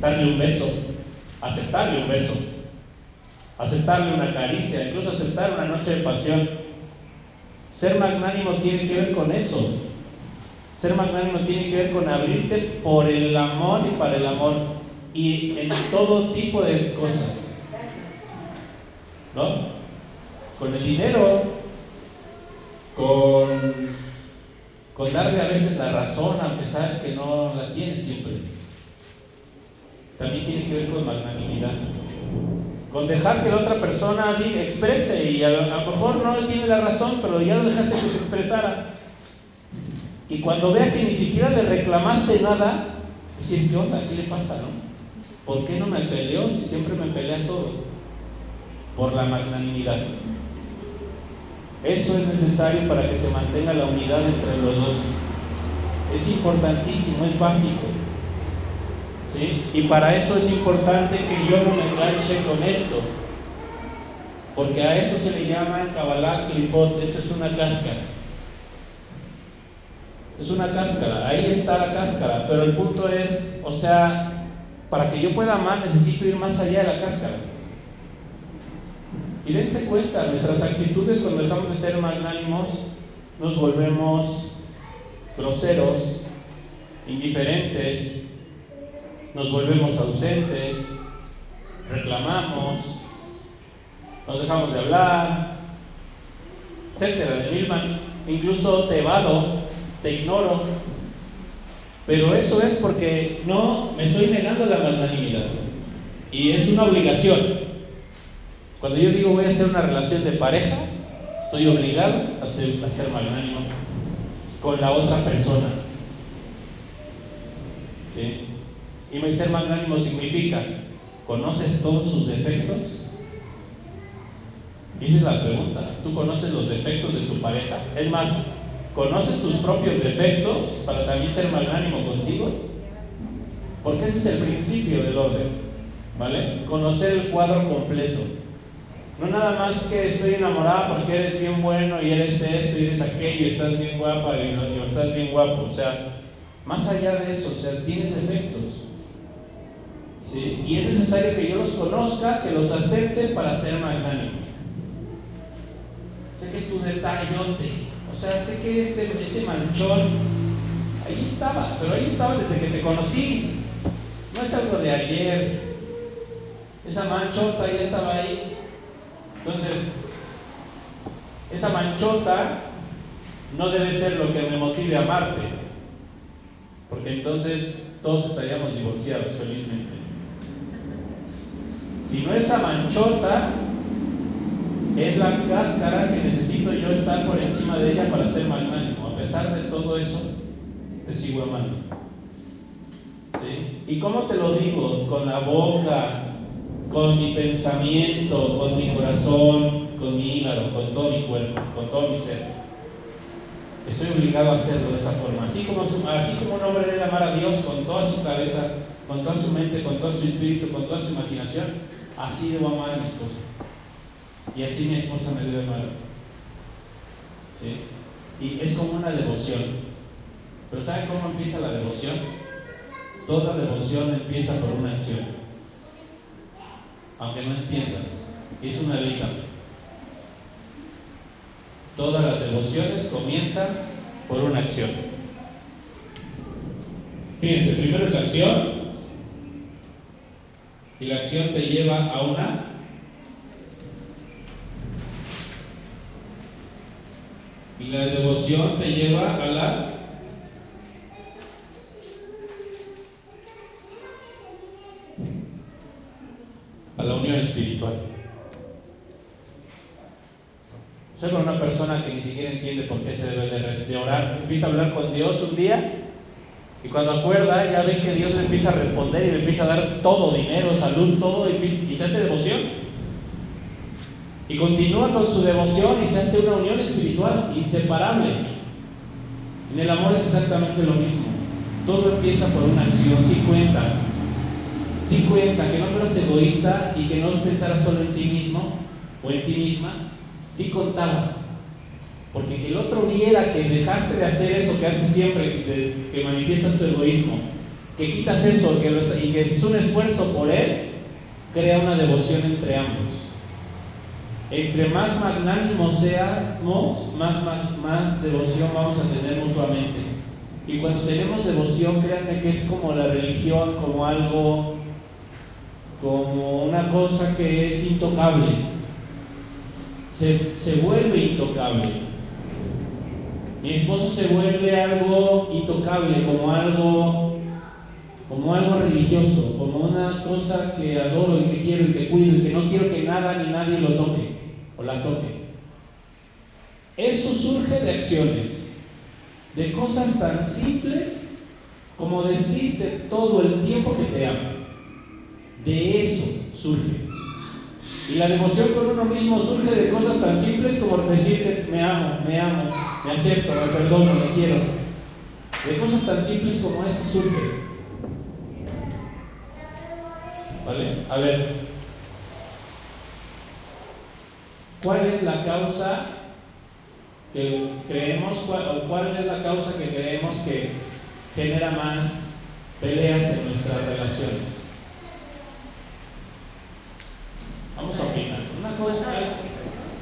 Darle un beso, aceptarle un beso, aceptarle una caricia, incluso aceptar una noche de pasión. Ser magnánimo tiene que ver con eso. Ser magnánimo tiene que ver con abrirte por el amor y para el amor y en todo tipo de cosas. ¿No? Con el dinero, con, con darle a veces la razón, aunque sabes que no la tienes siempre. También tiene que ver con magnanimidad. Con dejar que la otra persona exprese y a lo, mejor no tiene la razón, pero ya lo dejaste que se expresara. Y cuando vea que ni siquiera le reclamaste nada, decir, ¿qué onda? ¿Qué le pasa? No? ¿Por qué no me peleó si siempre me pelea todo? Por la magnanimidad. Eso es necesario para que se mantenga la unidad entre los dos. Es importantísimo, es básico. Y para eso es importante que yo no me enganche con esto. Porque a esto se le llama en Kabbalah clipot, esto es una cáscara. Es una cáscara, ahí está la cáscara, pero el punto es, o sea, para que yo pueda amar necesito ir más allá de la cáscara. Y dense cuenta, nuestras actitudes cuando dejamos de ser magnánimos, nos volvemos groseros, indiferentes, nos volvemos ausentes, reclamamos, nos dejamos de hablar, etcétera, de mil man incluso te evado, te ignoro. Pero eso es porque no me estoy negando la magnanimidad. Y es una obligación. Cuando yo digo voy a hacer una relación de pareja, estoy obligado a ser, a ser magnánimo con la otra persona. ¿Sí? Y ser magnánimo significa, ¿conoces todos sus defectos? Y esa es la pregunta. ¿Tú conoces los defectos de tu pareja? Es más, ¿conoces tus propios defectos para también ser magnánimo contigo? Porque ese es el principio del orden. ¿Vale? Conocer el cuadro completo. No nada más que estoy enamorada porque eres bien bueno y eres esto y eres aquello y estás bien guapa y, y estás bien guapo. O sea, más allá de eso, o sea, tienes defectos. Y es necesario que yo los conozca, que los acepte para ser magnánimo. Sé que es tu detallote. O sea, sé que ese, ese manchón ahí estaba, pero ahí estaba desde que te conocí. No es algo de ayer. Esa manchota ya estaba ahí. Entonces, esa manchota no debe ser lo que me motive a amarte. Porque entonces todos estaríamos divorciados felizmente. Si no esa manchota, es la cáscara que necesito yo estar por encima de ella para ser magnánimo. A pesar de todo eso, te sigo amando. ¿Sí? ¿Y cómo te lo digo? Con la boca, con mi pensamiento, con mi corazón, con mi hígado, con todo mi cuerpo, con todo mi ser. Estoy obligado a hacerlo de esa forma. Así como, así como un hombre debe amar a Dios con toda su cabeza, con toda su mente, con todo su espíritu, con toda su imaginación, así debo amar a mi esposa. Y así mi esposa me debe amar. ¿Sí? Y es como una devoción. Pero ¿saben cómo empieza la devoción? Toda devoción empieza por una acción. aunque no entiendas. Es una también. Todas las devociones comienzan por una acción. Fíjense, primero es la acción y la acción te lleva a una y la devoción te lleva a la a la unión espiritual. O sea, con una persona que ni siquiera entiende por qué se debe de, orar, empieza a hablar con Dios un día y cuando acuerda ya ve que Dios le empieza a responder y le empieza a dar todo, dinero, salud, todo y, se hace devoción. Y continúa con su devoción y se hace una unión espiritual inseparable. En el amor es exactamente lo mismo. Todo empieza por una acción, si cuenta. Si cuenta que no fueras egoísta y que no pensaras solo en ti mismo o en ti misma, sí contaba. Porque que el otro viera que dejaste de hacer eso que haces siempre, que, manifiestas tu egoísmo, que quitas eso y que es un esfuerzo por él, crea una devoción entre ambos. Entre más magnánimos seamos, más devoción vamos a tener mutuamente. Y cuando tenemos devoción, créanme que es como la religión, como algo, como una cosa que es intocable se, vuelve intocable. Mi esposo se vuelve algo intocable, como algo, como algo religioso, como una cosa que adoro y que quiero y que cuido y que no quiero que nada ni nadie lo toque o la toque. Eso surge de acciones, de cosas tan simples como decirte todo el tiempo que te amo. De eso surge. Y la devoción con uno mismo surge de cosas tan simples como decirte me amo, me amo, me acepto, me perdono, me quiero. De cosas tan simples como eso surge. ¿Vale? A ver. ¿Cuál es la causa que creemos, o cuál es la causa que creemos que genera más peleas en nuestras relaciones? Vamos a opinar. Una cosa,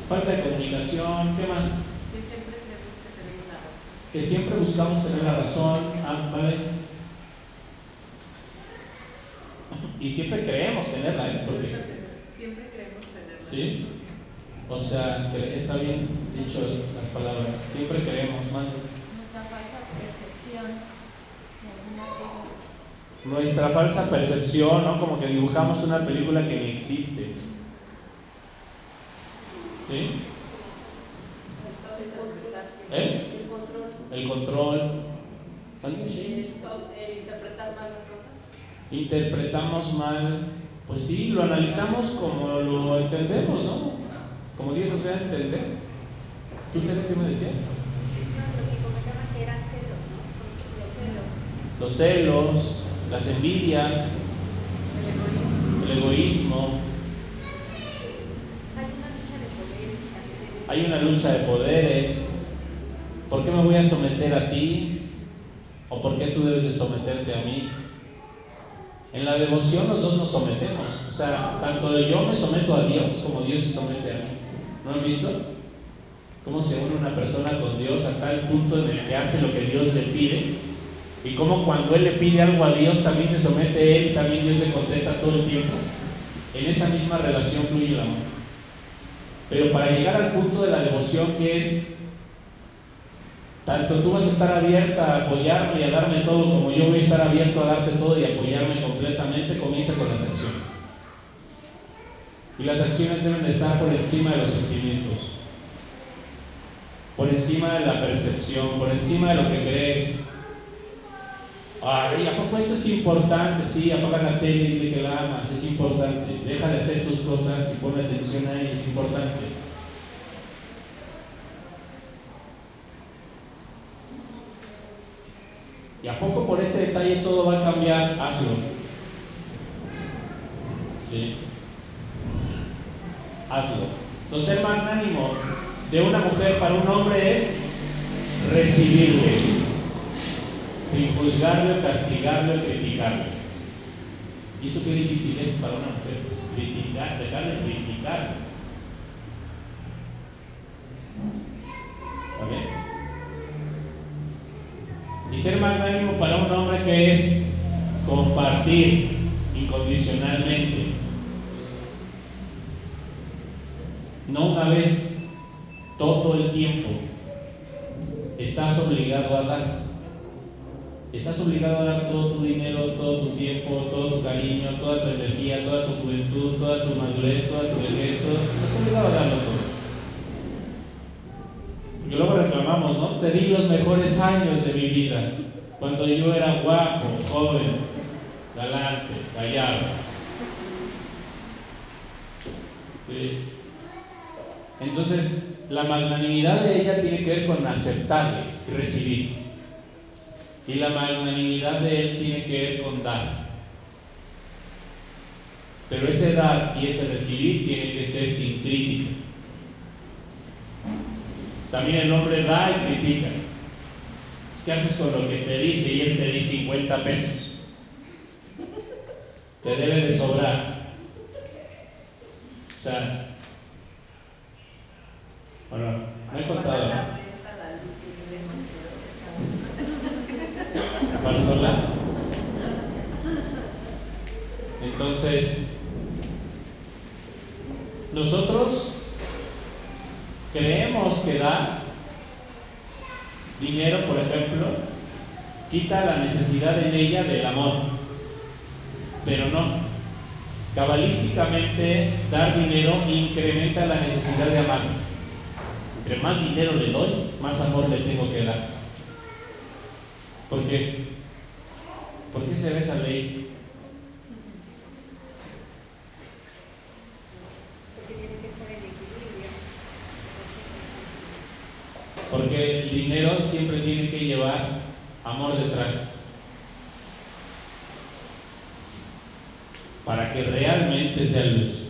falta de comunicación, ¿qué más? Que siempre creemos que tenemos la razón. Que siempre buscamos tener la razón, ah, ¿vale? Y siempre creemos tenerla, ¿eh? Porque siempre creemos tenerla. ¿Sí? O sea, está bien dicho las palabras. Siempre creemos, más. Nuestra falsa percepción de algunas cosas. Nuestra falsa percepción, ¿no? Como que dibujamos una película que ni existe. ¿Sí? ¿Eh? El control. El control. El, interpretar mal las cosas. Interpretamos mal, pues sí, lo analizamos como lo entendemos, ¿no? Como Dios nos da a entender. ¿Tú qué me decías? lo que comentaban que eran celos, ¿no? Los celos. Los celos, las envidias, el egoísmo. El egoísmo hay una lucha de poderes. ¿Por qué me voy a someter a ti? ¿O por qué tú debes de someterte a mí? En la devoción los dos nos sometemos. O sea, tanto yo me someto a Dios como Dios se somete a mí. ¿No han visto? Cómo se une una persona con Dios a tal punto en el que hace lo que Dios le pide. Y cómo cuando Él le pide algo a Dios también se somete Él, también Dios le contesta todo el tiempo. En esa misma relación fluye el amor. Pero para llegar al punto de la devoción que es, tanto tú vas a estar abierta a apoyarme y a darme todo, como yo voy a estar abierto a darte todo y apoyarme completamente, comienza con las acciones. Y las acciones deben estar por encima de los sentimientos, por encima de la percepción, por encima de lo que crees. Ay, ¿a poco esto es importante? Sí, apaga la tele y dile que la amas, es importante. Deja de hacer tus cosas y pon atención a ella, es importante. ¿Y a poco por este detalle todo va a cambiar? Hazlo. ¿Sí? Hazlo. Entonces el magnánimo de una mujer para un hombre es recibirle sin juzgarle, castigarle, criticarle. Y eso qué difícil es para una mujer, criticar, dejar de criticar. ¿Vale? Y ser magnánimo para un hombre que es compartir incondicionalmente. No una vez, todo el tiempo. Estás obligado a dar. Estás obligado a dar todo tu dinero, todo tu tiempo, todo tu cariño, toda tu energía, toda tu juventud, toda tu madurez, toda tu vejez. Estás obligado a darlo todo. Porque luego reclamamos, ¿no? Te di los mejores años de mi vida, cuando yo era guapo, joven, galante, gallardo. ¿Sí? Entonces, la magnanimidad de ella tiene que ver con aceptarle recibir. Y la magnanimidad de él tiene que ver con dar. Pero ese dar y ese recibir tiene que ser sin crítica. También el hombre da y critica. ¿Qué haces con lo que te dice y él te di 50 pesos? Te debe de sobrar. O sea, bueno, no he contado, ¿no? Entonces, nosotros creemos que da dinero, por ejemplo, quita la necesidad en ella del amor, pero no. Cabalísticamente, dar dinero incrementa la necesidad de amar. Entre más dinero le doy, más amor le tengo que dar. ¿Por qué? ¿Por qué se ve esa ley? Porque tiene que estar en equilibrio. Porque el dinero siempre tiene que llevar amor detrás. Para que realmente sea luz.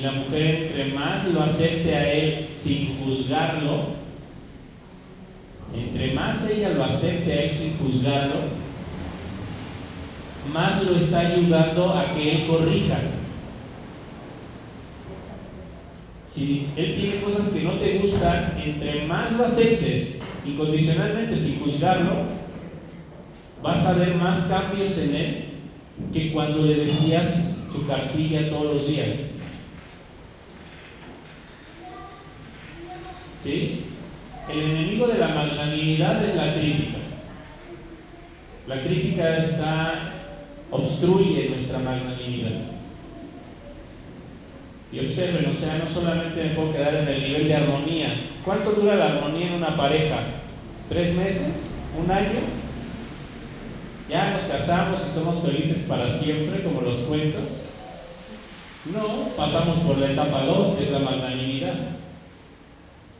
Y la mujer entre más lo acepte a él sin juzgarlo, entre más ella lo acepte a él sin juzgarlo, más lo está ayudando a que él corrija. Si él tiene cosas que no te gustan, entre más lo aceptes incondicionalmente sin juzgarlo, vas a ver más cambios en él que cuando le decías su cartilla todos los días. ¿Sí? El enemigo de la magnanimidad es la crítica. La crítica está obstruye nuestra magnanimidad. Y observen, o sea, no solamente me puedo quedar en el nivel de armonía. ¿Cuánto dura la armonía en una pareja? ¿Tres meses? ¿Un año? ¿Ya nos casamos y somos felices para siempre, como los cuentos? No, pasamos por la etapa 2, que es la magnanimidad.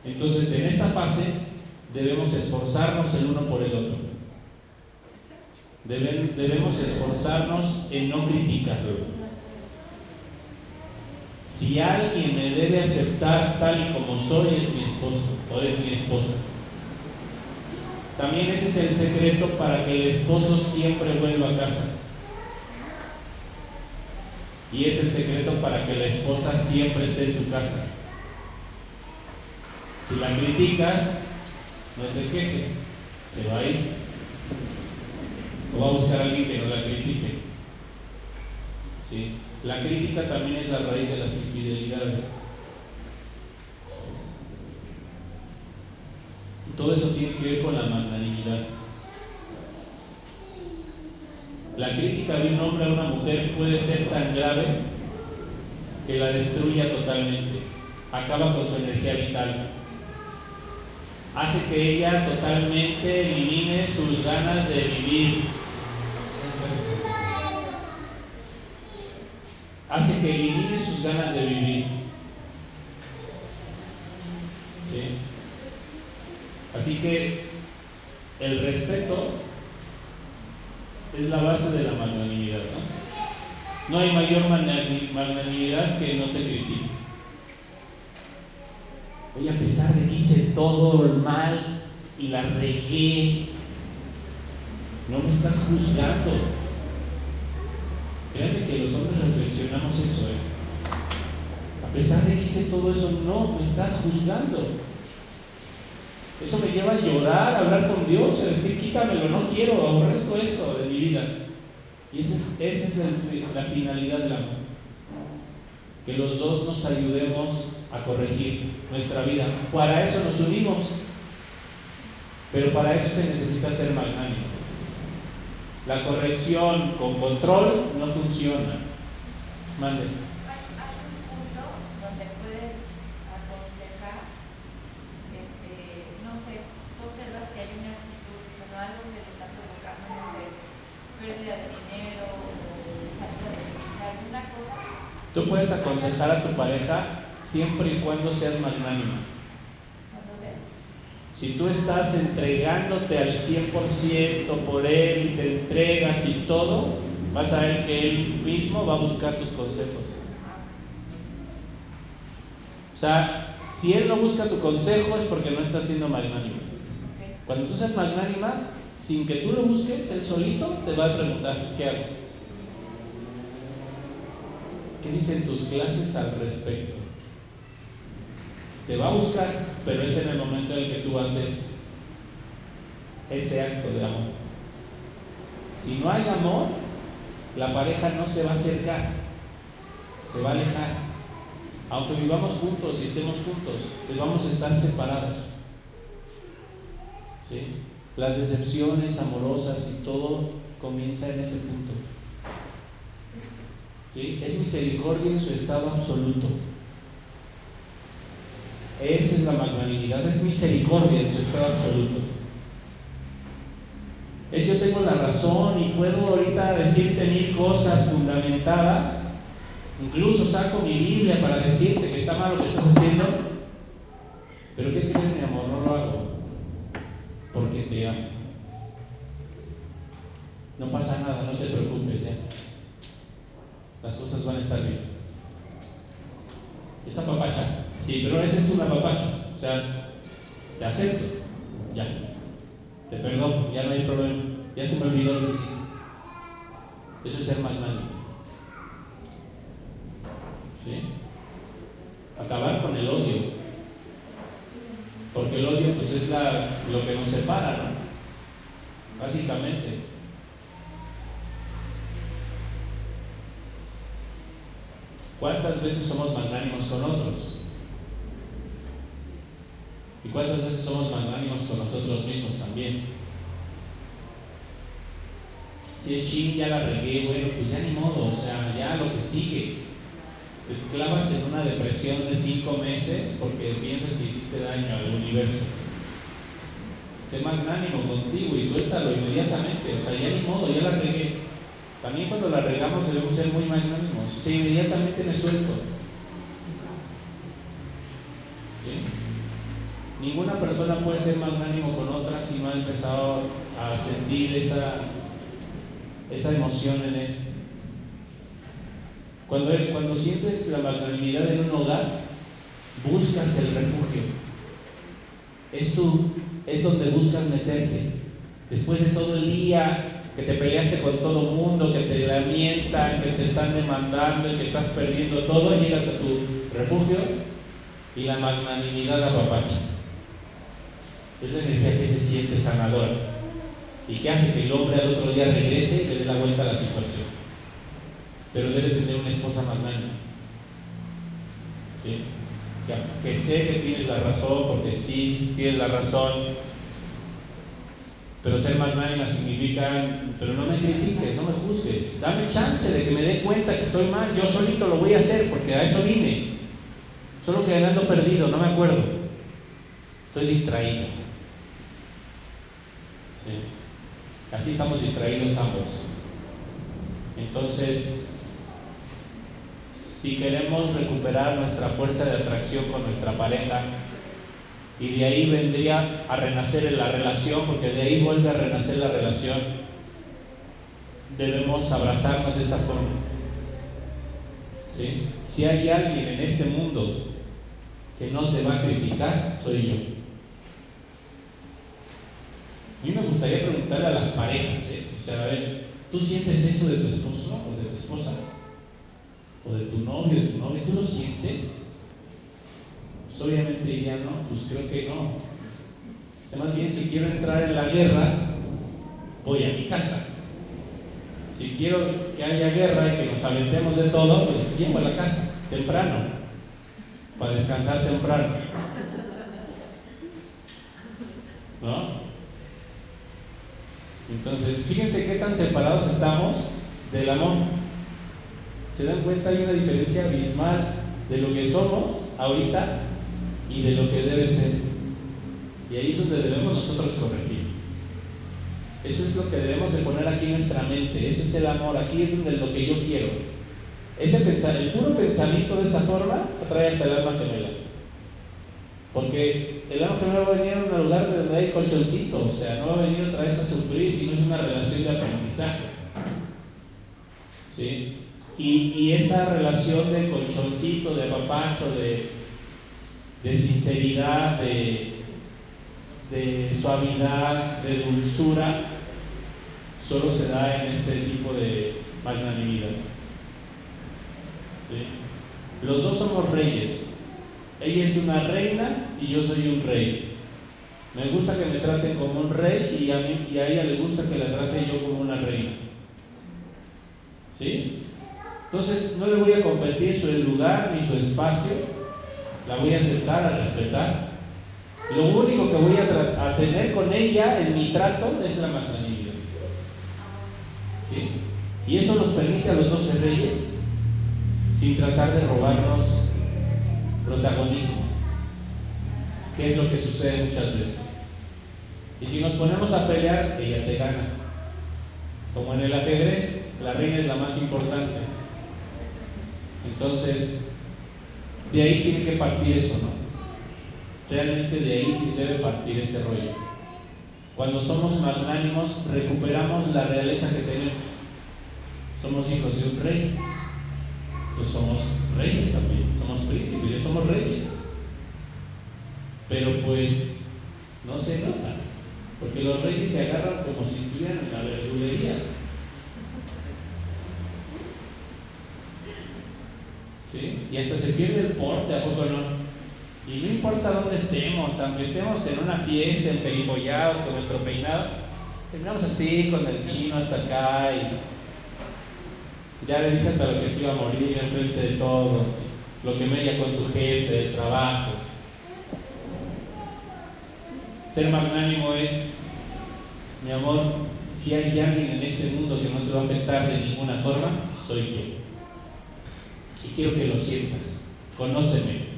Entonces, en esta fase debemos esforzarnos el uno por el otro. Debemos esforzarnos en no criticarlo. Si alguien me debe aceptar tal y como soy, es mi esposo o es mi esposa. También ese es el secreto para que el esposo siempre vuelva a casa. Y es el secreto para que la esposa siempre esté en tu casa. Si la criticas, no te quejes, se va a ir. O va a buscar a alguien que no la critique. ¿Sí? La crítica también es la raíz de las infidelidades. Todo eso tiene que ver con la magnanimidad. La crítica de un hombre a una mujer puede ser tan grave que la destruya totalmente. Acaba con su energía vital. Hace que ella totalmente elimine sus ganas de vivir. Hace que elimine sus ganas de vivir. ¿Sí? Así que el respeto es la base de la magnanimidad, ¿no? No hay mayor magnanimidad que no te critique. Oye, a pesar de que hice todo mal y la regué. No me estás juzgando. Créanme que los hombres reflexionamos eso, ¿eh? A pesar de que hice todo eso, no me estás juzgando. Eso me lleva a llorar, a hablar con Dios, a decir, quítamelo, no quiero, aborrezco esto de mi vida. Y esa es, esa es la, la finalidad del amor. Que los dos nos ayudemos a corregir nuestra vida. Para eso nos unimos. Pero para eso se necesita ser magnánimo. La corrección con control no funciona. Mande. Hay, hay un punto donde puedes aconsejar, este, no sé, tú observas que hay una actitud, bueno, algo que le está provocando, no sé, pérdida de dinero o falta de alguna cosa. Tú puedes aconsejar a tu pareja siempre y cuando seas magnánimo. Si tú estás entregándote al 100% por él y te entregas y todo, vas a ver que él mismo va a buscar tus consejos. O sea, si él no busca tu consejo es porque no está siendo magnánimo. Cuando tú seas magnánima, sin que tú lo busques, él solito te va a preguntar, ¿qué hago? ¿Qué dicen tus clases al respecto? Te va a buscar, pero es en el momento en el que tú haces ese acto de amor. Si no hay amor, la pareja no se va a acercar, se va a alejar. Aunque vivamos juntos y estemos juntos, pues vamos a estar separados. ¿Sí? Las decepciones amorosas y todo comienza en ese punto. ¿Sí? Es misericordia en su estado absoluto. Esa es la magnanimidad, es misericordia en su estado absoluto. Es yo tengo la razón y puedo ahorita decirte mil cosas fundamentadas. Incluso saco mi Biblia para decirte que está mal lo que estás haciendo. Pero ¿qué crees, mi amor? No lo hago. Porque te amo. No pasa nada, no te preocupes ya. Las cosas van a estar bien. Esa papacha. Sí, pero ese es una papacha. O sea, te acepto. Ya. Te perdono, ya no hay problema. Ya se me olvidó lo. Eso es ser magnánimo. ¿Sí? Acabar con el odio. Porque el odio pues es lo que nos separa, ¿no? Básicamente. ¿Cuántas veces somos magnánimos con otros? ¿Y cuántas veces somos magnánimos con nosotros mismos también? Si el ching ya la regué, bueno, pues ya ni modo, o sea, ya lo que sigue. Te clavas en una depresión de cinco meses porque piensas que hiciste daño al universo. Sé magnánimo contigo y suéltalo inmediatamente, o sea, ya ni modo, ya la regué. También cuando la regamos debemos ser muy magnánimos, o sea, inmediatamente me suelto. ¿Sí? Ninguna persona puede ser magnánimo con otra si no ha empezado a sentir esa, esa emoción en él. Cuando, cuando sientes la magnanimidad en un hogar, buscas el refugio. Es, tu, es donde buscas meterte. Después de todo el día que te peleaste con todo el mundo, que te lamentan, que te están demandando y que estás perdiendo todo, llegas a tu refugio y la magnanimidad apapacha. Es la energía que se siente sanadora y que hace que el hombre al otro día regrese y le dé la vuelta a la situación. Pero debe tener una esposa magnánima. ¿Sí? Que, que sé que tienes la razón, porque sí, tienes la razón. Pero ser magnánima significa, pero no me critiques, no me juzgues. Dame chance de que me dé cuenta que estoy mal. Yo solito lo voy a hacer porque a eso vine. Solo que ando perdido, no me acuerdo. Estoy distraído. ¿Sí? Así estamos distraídos ambos. Entonces, si queremos recuperar nuestra fuerza de atracción con nuestra pareja, y de ahí vendría a renacer la relación, porque de ahí vuelve a renacer la relación, debemos abrazarnos de esta forma. ¿Sí? Si hay alguien en este mundo que no te va a criticar, soy yo. A mí me gustaría preguntarle a las parejas, ¿eh? O sea, a ver, ¿tú sientes eso de tu esposo o de tu esposa? ¿O de tu novio, de tu novia? ¿Tú lo sientes? Pues obviamente dirían, no, pues creo que no. Más bien, si quiero entrar en la guerra, voy a mi casa. Si quiero que haya guerra y que nos aventemos de todo, pues llego a la casa, temprano, para descansar temprano. ¿No? Entonces, fíjense qué tan separados estamos del amor. ¿Se dan cuenta? Hay una diferencia abismal de lo que somos ahorita y de lo que debe ser. Y ahí es donde debemos nosotros corregir. Eso es lo que debemos de poner aquí en nuestra mente. Eso es el amor. Aquí es donde lo que yo quiero. Ese el puro pensamiento de esa forma atrae hasta el alma gemela. Porque el alma gemela va a venir a un lugar donde hay colchoncito, o sea, no va a venir otra vez a sufrir, sino es una relación de aprendizaje. ¿Sí? Y, esa relación de colchoncito, de apapacho, de, sinceridad, de, de suavidad, de dulzura, solo se da en este tipo de magnanimidad. ¿Sí? Los dos somos reyes. Ella es una reina y yo soy un rey. Me gusta que me traten como un rey y a, ella le gusta que la trate yo como una reina. ¿Sí? Entonces no le voy a competir su lugar ni su espacio, la voy a aceptar, a respetar. Lo único que voy a, tener con ella en mi trato es la magnanimidad. ¿Sí? Y eso nos permite a los doce reyes, sin tratar de robarnos protagonismo, es lo que sucede muchas veces. Y si nos ponemos a pelear, ella te gana. Como en el ajedrez, la reina es la más importante. Entonces, de ahí tiene que partir eso, ¿no? Realmente de ahí debe partir ese rollo. Cuando somos magnánimos, recuperamos la realeza que tenemos. Somos hijos de un rey. Pues somos reyes también, somos príncipes, somos reyes. Pero pues no se nota, porque los reyes se agarran como si estuvieran en la verdulería. ¿Sí? Y hasta se pierde el porte, ¿a poco no? Y no importa dónde estemos, aunque estemos en una fiesta, emperifollados, con nuestro peinado, terminamos así, con el chino hasta acá y ya le dije hasta lo que se iba a morir en frente de todos, lo que me con su jefe, el trabajo. Ser magnánimo es, mi amor, si hay alguien en este mundo que no te va a afectar de ninguna forma, soy yo. Y quiero que lo sientas. Conóceme.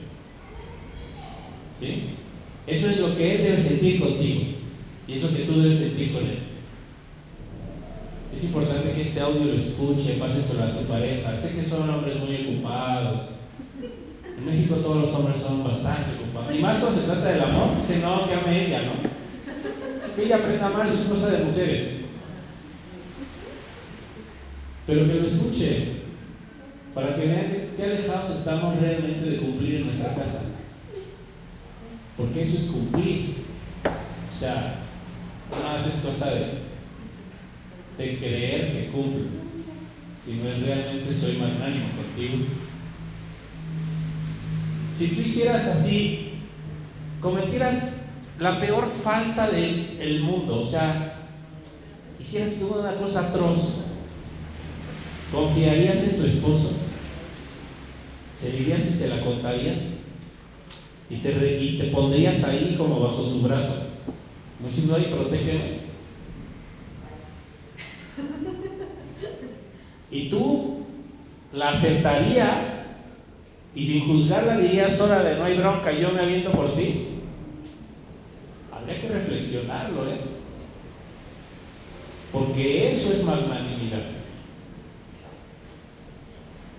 ¿Sí? Eso es lo que él debe sentir contigo. Y es lo que tú debes sentir con él. Es importante que este audio lo escuche, pásenselo a su pareja. Sé que son hombres muy ocupados. En México todos los hombres son bastante ocupados. Y más cuando se trata del amor, dice no, que ame ella, ¿no? Que ella aprenda más, es cosa de mujeres. Pero que lo escuche, para que vean qué alejados estamos realmente de cumplir en nuestra casa. Porque eso es cumplir. O sea, no haces cosa de de creer que cumplo, no es realmente soy magnánimo contigo. Si tú hicieras así, cometieras la peor falta del mundo, o sea, hicieras una cosa atroz, ¿confiarías en tu esposo? ¿Se dirías y se la contarías? Y te, y te pondrías ahí como bajo su brazo, como diciendo, ahí protégeme. Y tú la aceptarías y sin juzgarla dirías, órale, no hay bronca, yo me aviento por ti. Habría que reflexionarlo, ¿eh? Porque eso es magnanimidad.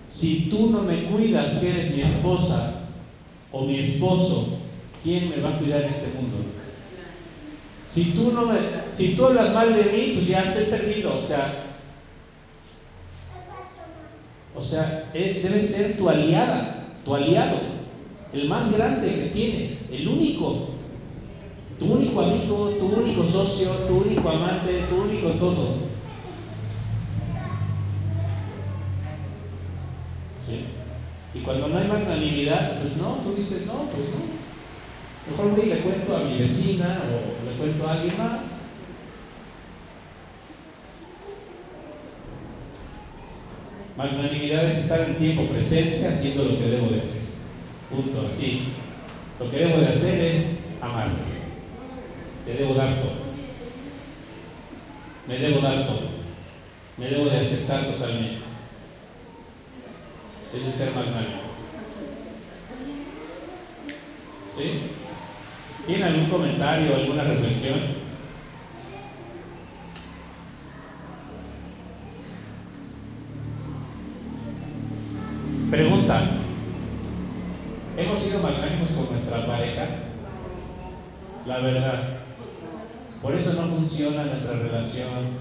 Si tú no me cuidas que eres mi esposa o mi esposo, ¿quién me va a cuidar en este mundo? Si tú no me, si tú hablas mal de mí, pues ya estoy perdido, o sea, o sea, debe ser tu aliada, tu aliado, el más grande que tienes, el único. Tu único amigo, tu único socio, tu único amante, tu único todo. ¿Sí? Y cuando no hay magnanimidad, pues no, tú dices, no, pues no. Mejor voy y le cuento a mi vecina o le cuento a alguien más. Magnanimidad es estar en tiempo presente haciendo lo que debo de hacer. Punto, así. Lo que debo de hacer es amarte. Te debo dar todo. Me debo dar todo. Me debo de aceptar totalmente. Eso es ser magnánimo. ¿Sí? ¿Tiene algún comentario alguna reflexión? Pregunta. ¿Hemos sido magnánimos con nuestra pareja? La verdad. Por eso no funciona nuestra relación.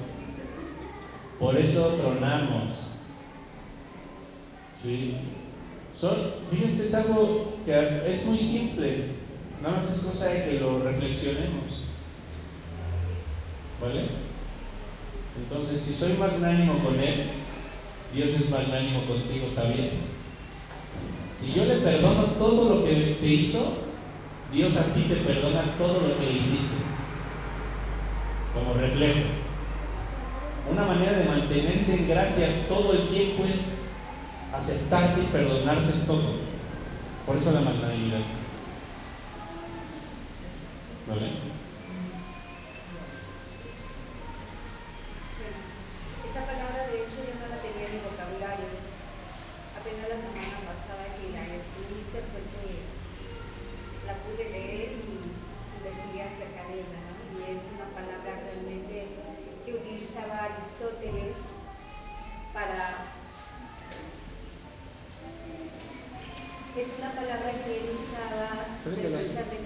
Por eso tronamos. ¿Sí? Son, fíjense, es algo que es muy simple. Nada más es cosa de que lo reflexionemos. ¿Vale? Entonces, si soy magnánimo con Él, Dios es magnánimo contigo, ¿sabías? Si yo le perdono todo lo que te hizo, Dios a ti te perdona todo lo que le hiciste. Como reflejo. Una manera de mantenerse en gracia todo el tiempo es aceptarte y perdonarte todo. Por eso la magnanimidad. ¿Vale? Una palabra que él usaba precisamente...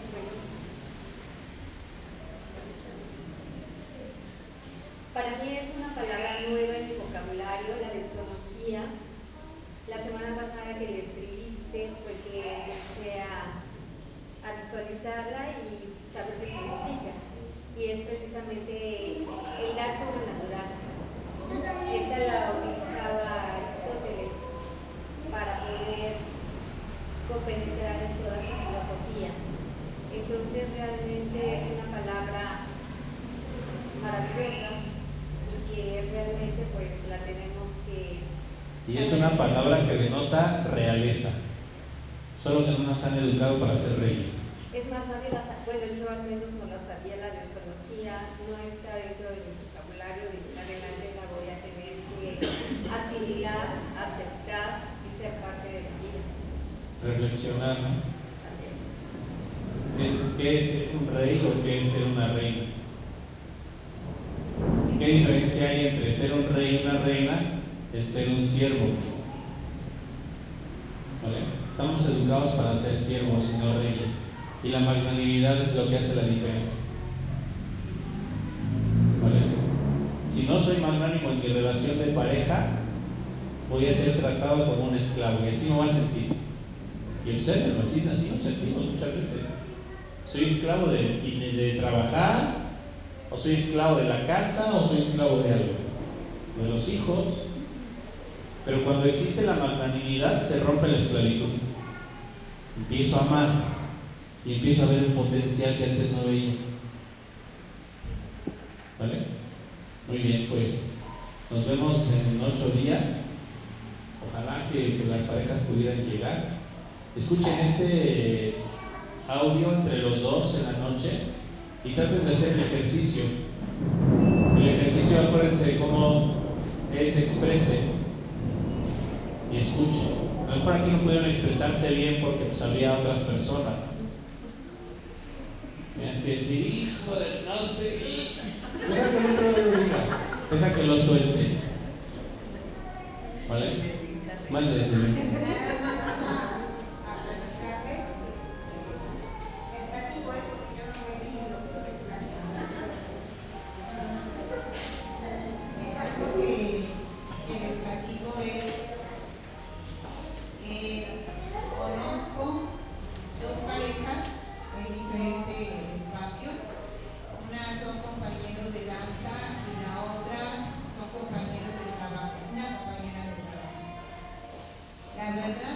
este audio entre los dos en la noche y traten de hacer el ejercicio. El ejercicio, acuérdense cómo es exprese y escuche. A lo mejor aquí no pudieron expresarse bien porque pues había otras personas. Tienes que decir, hijo de no sé, deja que el otro lo diga, deja que lo suelte. ¿Vale? agenda